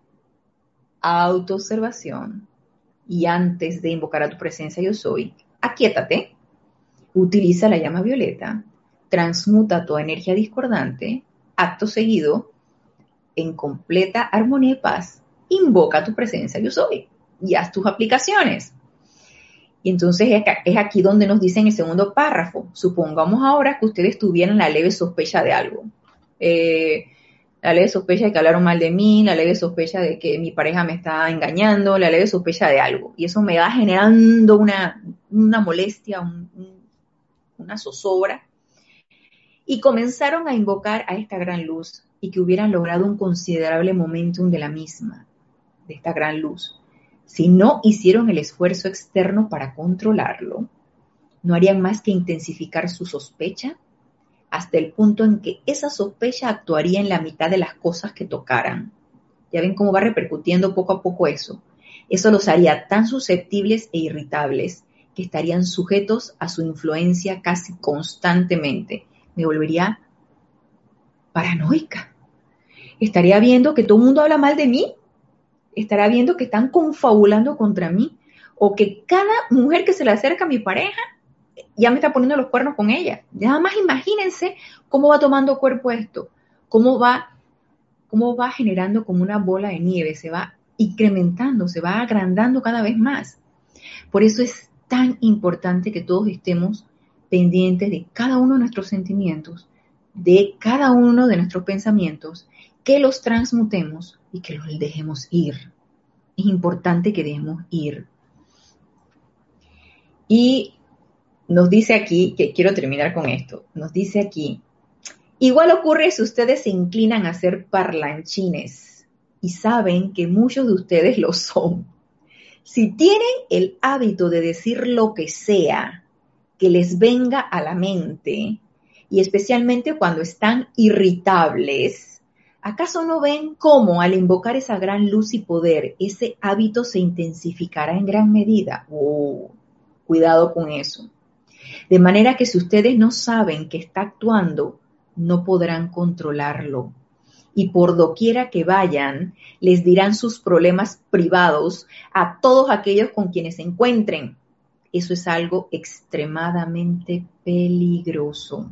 Autoobservación. Y antes de invocar a tu presencia yo soy, aquíétate, utiliza la llama violeta, transmuta tu energía discordante, acto seguido, en completa armonía y paz, invoca tu presencia yo soy y haz tus aplicaciones. Y entonces es aquí donde nos dice en el segundo párrafo, supongamos ahora que ustedes tuvieran la leve sospecha de algo. Eh, la leve sospecha de que hablaron mal de mí, la leve sospecha de que mi pareja me está engañando, la leve sospecha de algo. Y eso me va generando una, molestia, una zozobra. Y comenzaron a invocar a esta gran luz y que hubieran logrado un considerable momentum de la misma, de esta gran luz, si no hicieron el esfuerzo externo para controlarlo, no harían más que intensificar su sospecha hasta el punto en que esa sospecha actuaría en la mitad de las cosas que tocaran. Ya ven cómo va repercutiendo poco a poco eso. Eso los haría tan susceptibles e irritables que estarían sujetos a su influencia casi constantemente. Me volvería paranoica. Estaría viendo que todo el mundo habla mal de mí. Estará viendo que están confabulando contra mí. O que cada mujer que se le acerca a mi pareja ya me está poniendo los cuernos con ella. Nada más imagínense cómo va tomando cuerpo esto. Cómo va, cómo va generando como una bola de nieve. Se va incrementando, se va agrandando cada vez más. Por eso es tan importante que todos estemos pendientes de cada uno de nuestros sentimientos de cada uno de nuestros pensamientos, que los transmutemos y que los dejemos ir. Es importante que dejemos ir. Y nos dice aquí, que quiero terminar con esto, nos dice aquí, igual ocurre si ustedes se inclinan a ser parlanchines y saben que muchos de ustedes lo son. Si tienen el hábito de decir lo que sea que les venga a la mente, y especialmente cuando están irritables, ¿acaso no ven cómo al invocar esa gran luz y poder, ese hábito se intensificará en gran medida? Oh, cuidado con eso. De manera que si ustedes no saben que está actuando, no podrán controlarlo. Y por doquiera que vayan, les dirán sus problemas privados a todos aquellos con quienes se encuentren. Eso es algo extremadamente peligroso.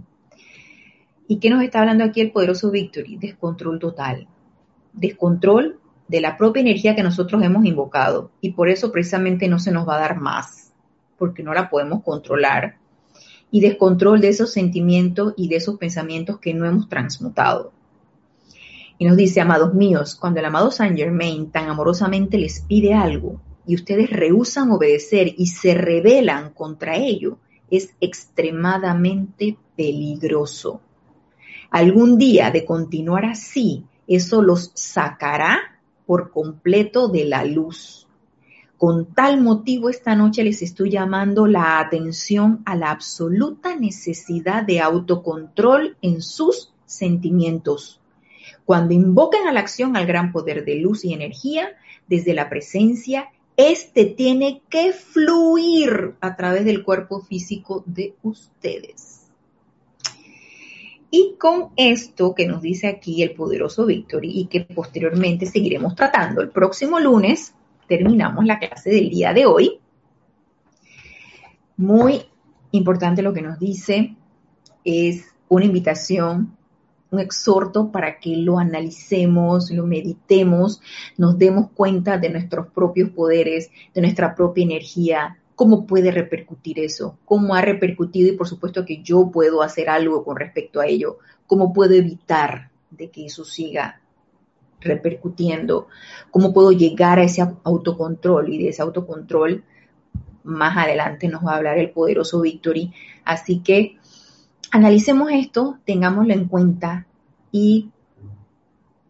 ¿Y qué nos está hablando aquí el poderoso Victory? Descontrol total. Descontrol de la propia energía que nosotros hemos invocado. Y por eso precisamente no se nos va a dar más, porque no la podemos controlar. Y descontrol de esos sentimientos y de esos pensamientos que no hemos transmutado. Y nos dice, amados míos, cuando el amado Saint Germain tan amorosamente les pide algo y ustedes rehusan obedecer y se rebelan contra ello, es extremadamente peligroso. Algún día de continuar así, eso los sacará por completo de la luz. Con tal motivo, esta noche les estoy llamando la atención a la absoluta necesidad de autocontrol en sus sentimientos. Cuando invoquen a la acción al gran poder de luz y energía, desde la presencia, este tiene que fluir a través del cuerpo físico de ustedes. Y con esto que nos dice aquí el poderoso Victory y que posteriormente seguiremos tratando el próximo lunes, terminamos la clase del día de hoy. Muy importante lo que nos dice, es una invitación, un exhorto para que lo analicemos, lo meditemos, nos demos cuenta de nuestros propios poderes, de nuestra propia energía, cómo puede repercutir eso, cómo ha repercutido y por supuesto que yo puedo hacer algo con respecto a ello, cómo puedo evitar de que eso siga repercutiendo, cómo puedo llegar a ese autocontrol y de ese autocontrol más adelante nos va a hablar el poderoso Victory. Así que analicemos esto, tengámoslo en cuenta y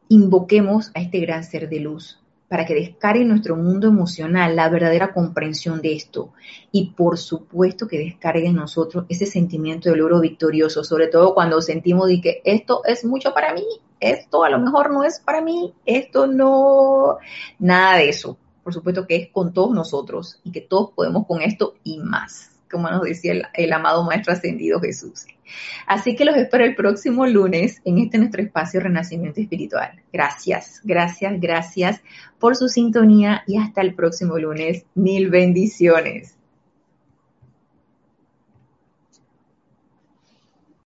invoquemos a este gran ser de luz para que descargue nuestro mundo emocional la verdadera comprensión de esto y por supuesto que descargue en nosotros ese sentimiento de logro victorioso, sobre todo cuando sentimos de que esto es mucho para mí, esto a lo mejor no es para mí, esto no, nada de eso. Por supuesto que es con todos nosotros y que todos podemos con esto y más como nos decía el, amado Maestro Ascendido Jesús. Así que los espero el próximo lunes en este nuestro espacio Renacimiento Espiritual. Gracias, gracias, gracias por su sintonía y hasta el próximo lunes. Mil bendiciones.